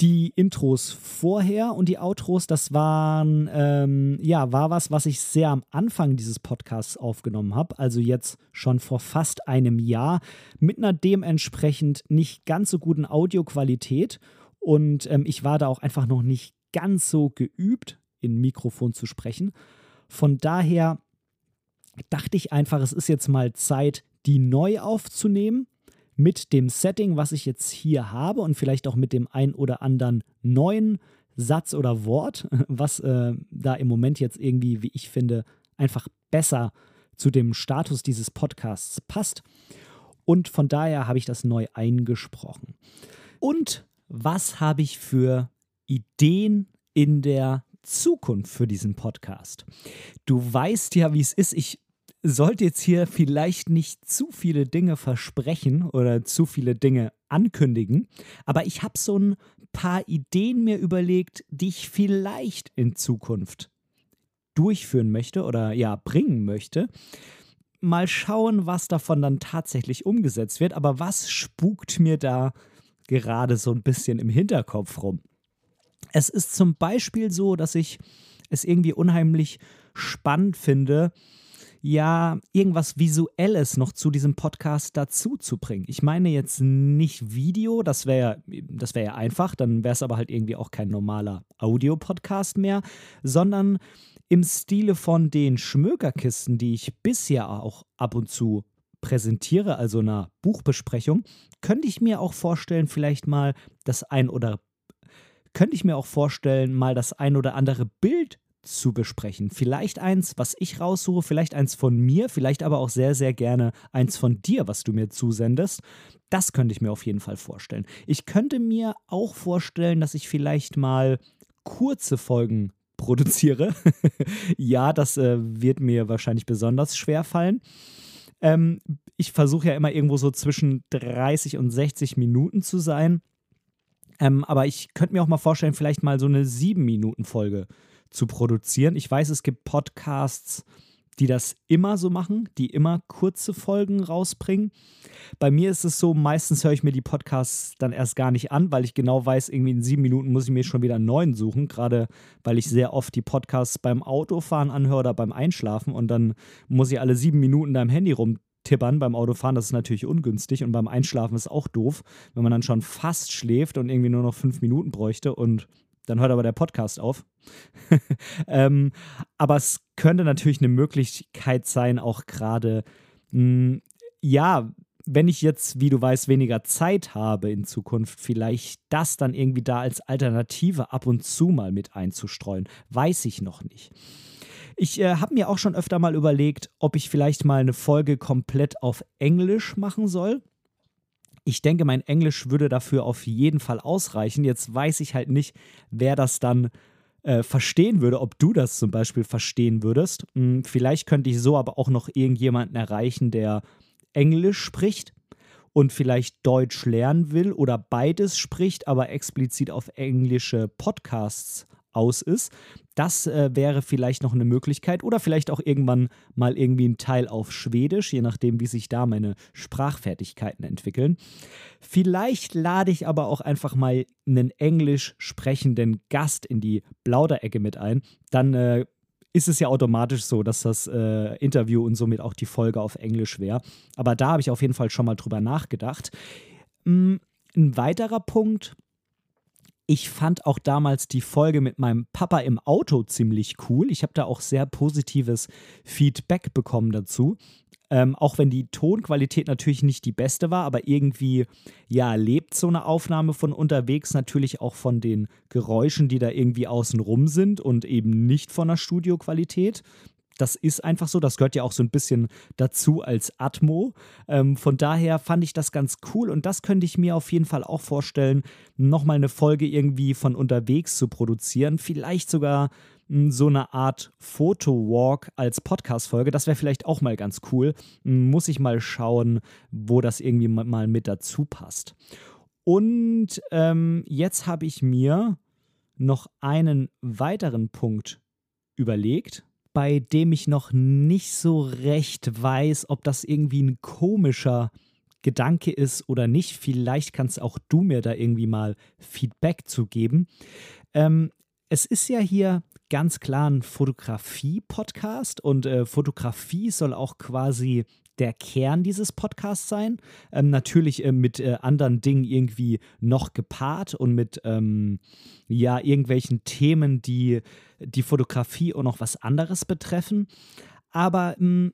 die Intros vorher und die Outros, das waren, ähm, ja, war was, was ich sehr am Anfang dieses Podcasts aufgenommen habe, also jetzt schon vor fast einem Jahr, mit einer dementsprechend nicht ganz so guten Audioqualität. Und ähm, ich war da auch einfach noch nicht ganz so geübt, in Mikrofon zu sprechen. Von daher dachte ich einfach, es ist jetzt mal Zeit, die neu aufzunehmen mit dem Setting, was ich jetzt hier habe und vielleicht auch mit dem ein oder anderen neuen Satz oder Wort, was äh, da im Moment jetzt irgendwie, wie ich finde, einfach besser zu dem Status dieses Podcasts passt. Und von daher habe ich das neu eingesprochen. Und was habe ich für Ideen in der Zukunft für diesen Podcast? Du weißt ja, wie es ist. Ich sollte jetzt hier vielleicht nicht zu viele Dinge versprechen oder zu viele Dinge ankündigen, aber ich habe so ein paar Ideen mir überlegt, die ich vielleicht in Zukunft durchführen möchte oder ja, bringen möchte. Mal schauen, was davon dann tatsächlich umgesetzt wird, aber was spukt mir da gerade so ein bisschen im Hinterkopf rum? Es ist zum Beispiel so, dass ich es irgendwie unheimlich spannend finde, ja, irgendwas Visuelles noch zu diesem Podcast dazu zu bringen. Ich meine jetzt nicht Video, das wäre das wär ja einfach, dann wäre es aber halt irgendwie auch kein normaler Audio-Podcast mehr, sondern im Stile von den Schmökerkisten, die ich bisher auch ab und zu präsentiere, also einer Buchbesprechung, könnte ich mir auch vorstellen, vielleicht mal das ein oder könnte ich mir auch vorstellen, mal das ein oder andere Bild zu besprechen. Vielleicht eins, was ich raussuche, vielleicht eins von mir, vielleicht aber auch sehr, sehr gerne eins von dir, was du mir zusendest. Das könnte ich mir auf jeden Fall vorstellen. Ich könnte mir auch vorstellen, dass ich vielleicht mal kurze Folgen produziere. ja, das äh, wird mir wahrscheinlich besonders schwer fallen. Ähm, ich versuche ja immer irgendwo so zwischen 30 und 60 Minuten zu sein. Ähm, aber ich könnte mir auch mal vorstellen, vielleicht mal so eine 7-Minuten-Folge zu produzieren. Ich weiß, es gibt Podcasts, die das immer so machen, die immer kurze Folgen rausbringen. Bei mir ist es so, meistens höre ich mir die Podcasts dann erst gar nicht an, weil ich genau weiß, irgendwie in sieben Minuten muss ich mir schon wieder einen neuen suchen, gerade weil ich sehr oft die Podcasts beim Autofahren anhöre oder beim Einschlafen und dann muss ich alle sieben Minuten da im Handy rumtippern beim Autofahren. Das ist natürlich ungünstig und beim Einschlafen ist auch doof, wenn man dann schon fast schläft und irgendwie nur noch fünf Minuten bräuchte und dann hört aber der Podcast auf. ähm, aber es könnte natürlich eine Möglichkeit sein, auch gerade, hm, ja, wenn ich jetzt, wie du weißt, weniger Zeit habe in Zukunft, vielleicht das dann irgendwie da als Alternative ab und zu mal mit einzustreuen. Weiß ich noch nicht. Ich äh, habe mir auch schon öfter mal überlegt, ob ich vielleicht mal eine Folge komplett auf Englisch machen soll. Ich denke, mein Englisch würde dafür auf jeden Fall ausreichen. Jetzt weiß ich halt nicht, wer das dann äh, verstehen würde, ob du das zum Beispiel verstehen würdest. Hm, vielleicht könnte ich so aber auch noch irgendjemanden erreichen, der Englisch spricht und vielleicht Deutsch lernen will oder beides spricht, aber explizit auf englische Podcasts aus ist. Das äh, wäre vielleicht noch eine Möglichkeit oder vielleicht auch irgendwann mal irgendwie ein Teil auf Schwedisch, je nachdem, wie sich da meine Sprachfertigkeiten entwickeln. Vielleicht lade ich aber auch einfach mal einen englisch sprechenden Gast in die Plauderecke mit ein. Dann äh, ist es ja automatisch so, dass das äh, Interview und somit auch die Folge auf Englisch wäre. Aber da habe ich auf jeden Fall schon mal drüber nachgedacht. Mm, ein weiterer Punkt, ich fand auch damals die Folge mit meinem Papa im Auto ziemlich cool. Ich habe da auch sehr positives Feedback bekommen dazu. Ähm, auch wenn die Tonqualität natürlich nicht die beste war, aber irgendwie, ja, lebt so eine Aufnahme von unterwegs natürlich auch von den Geräuschen, die da irgendwie außen rum sind und eben nicht von der Studioqualität das ist einfach so. Das gehört ja auch so ein bisschen dazu als Atmo. Ähm, von daher fand ich das ganz cool und das könnte ich mir auf jeden Fall auch vorstellen, nochmal eine Folge irgendwie von unterwegs zu produzieren. Vielleicht sogar hm, so eine Art Foto-Walk als Podcast-Folge. Das wäre vielleicht auch mal ganz cool. Hm, muss ich mal schauen, wo das irgendwie mal mit dazu passt. Und ähm, jetzt habe ich mir noch einen weiteren Punkt überlegt bei dem ich noch nicht so recht weiß, ob das irgendwie ein komischer Gedanke ist oder nicht. Vielleicht kannst auch du mir da irgendwie mal Feedback zu geben. Ähm, es ist ja hier ganz klar ein Fotografie-Podcast und äh, Fotografie soll auch quasi der Kern dieses Podcasts sein. Ähm, natürlich äh, mit äh, anderen Dingen irgendwie noch gepaart und mit ähm, ja irgendwelchen Themen, die die Fotografie und noch was anderes betreffen. Aber mh, hm,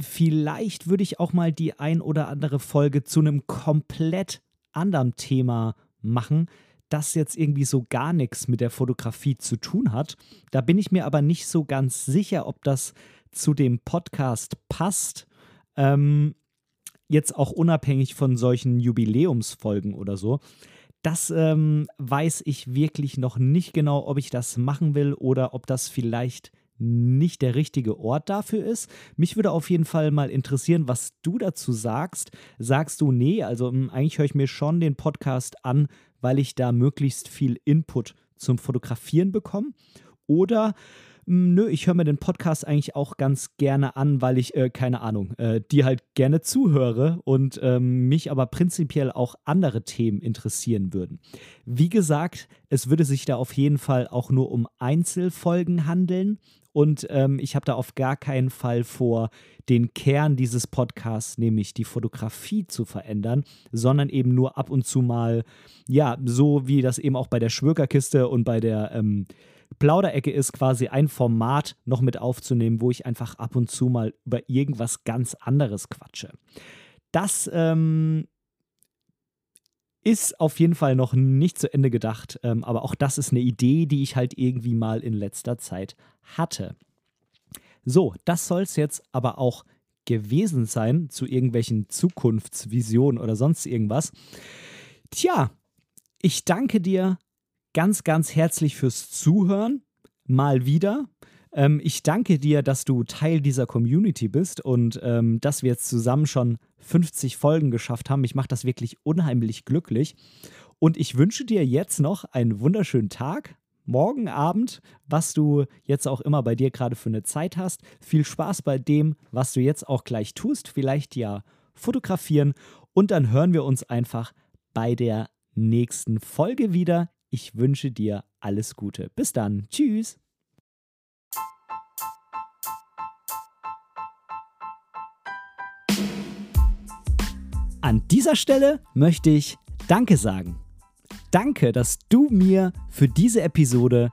vielleicht würde ich auch mal die ein oder andere Folge zu einem komplett anderen Thema machen, das jetzt irgendwie so gar nichts mit der Fotografie zu tun hat. Da bin ich mir aber nicht so ganz sicher, ob das zu dem Podcast passt ähm, jetzt auch unabhängig von solchen Jubiläumsfolgen oder so. Das ähm, weiß ich wirklich noch nicht genau, ob ich das machen will oder ob das vielleicht nicht der richtige Ort dafür ist. Mich würde auf jeden Fall mal interessieren, was du dazu sagst. Sagst du, nee, also hm, eigentlich höre ich mir schon den Podcast an, weil ich da möglichst viel Input zum Fotografieren bekomme? Oder nö, ich höre mir den Podcast eigentlich auch ganz gerne an, weil ich, äh, keine Ahnung, äh, die halt gerne zuhöre und ähm, mich aber prinzipiell auch andere Themen interessieren würden. Wie gesagt, es würde sich da auf jeden Fall auch nur um Einzelfolgen handeln und ähm, ich habe da auf gar keinen Fall vor, den Kern dieses Podcasts, nämlich die Fotografie zu verändern, sondern eben nur ab und zu mal, ja, so wie das eben auch bei der Schwökerkiste und bei der ähm, Plauderecke ist quasi ein Format noch mit aufzunehmen, wo ich einfach ab und zu mal über irgendwas ganz anderes quatsche. Das ähm, ist auf jeden Fall noch nicht zu Ende gedacht, ähm, aber auch das ist eine Idee, die ich halt irgendwie mal in letzter Zeit hatte. So, das soll es jetzt aber auch gewesen sein zu irgendwelchen Zukunftsvisionen oder sonst irgendwas. Tja, ich danke dir ganz, ganz herzlich fürs Zuhören. Mal wieder. Ähm, ich danke dir, dass du Teil dieser Community bist und ähm, dass wir jetzt zusammen schon 50 Folgen geschafft haben. Ich mache das wirklich unheimlich glücklich. Und ich wünsche dir jetzt noch einen wunderschönen Tag, morgen Abend, was du jetzt auch immer bei dir gerade für eine Zeit hast. Viel Spaß bei dem, was du jetzt auch gleich tust. Vielleicht ja fotografieren. Und dann hören wir uns einfach bei der nächsten Folge wieder. Ich wünsche dir alles Gute. Bis dann. Tschüss. An dieser Stelle möchte ich Danke sagen. Danke, dass du mir für diese Episode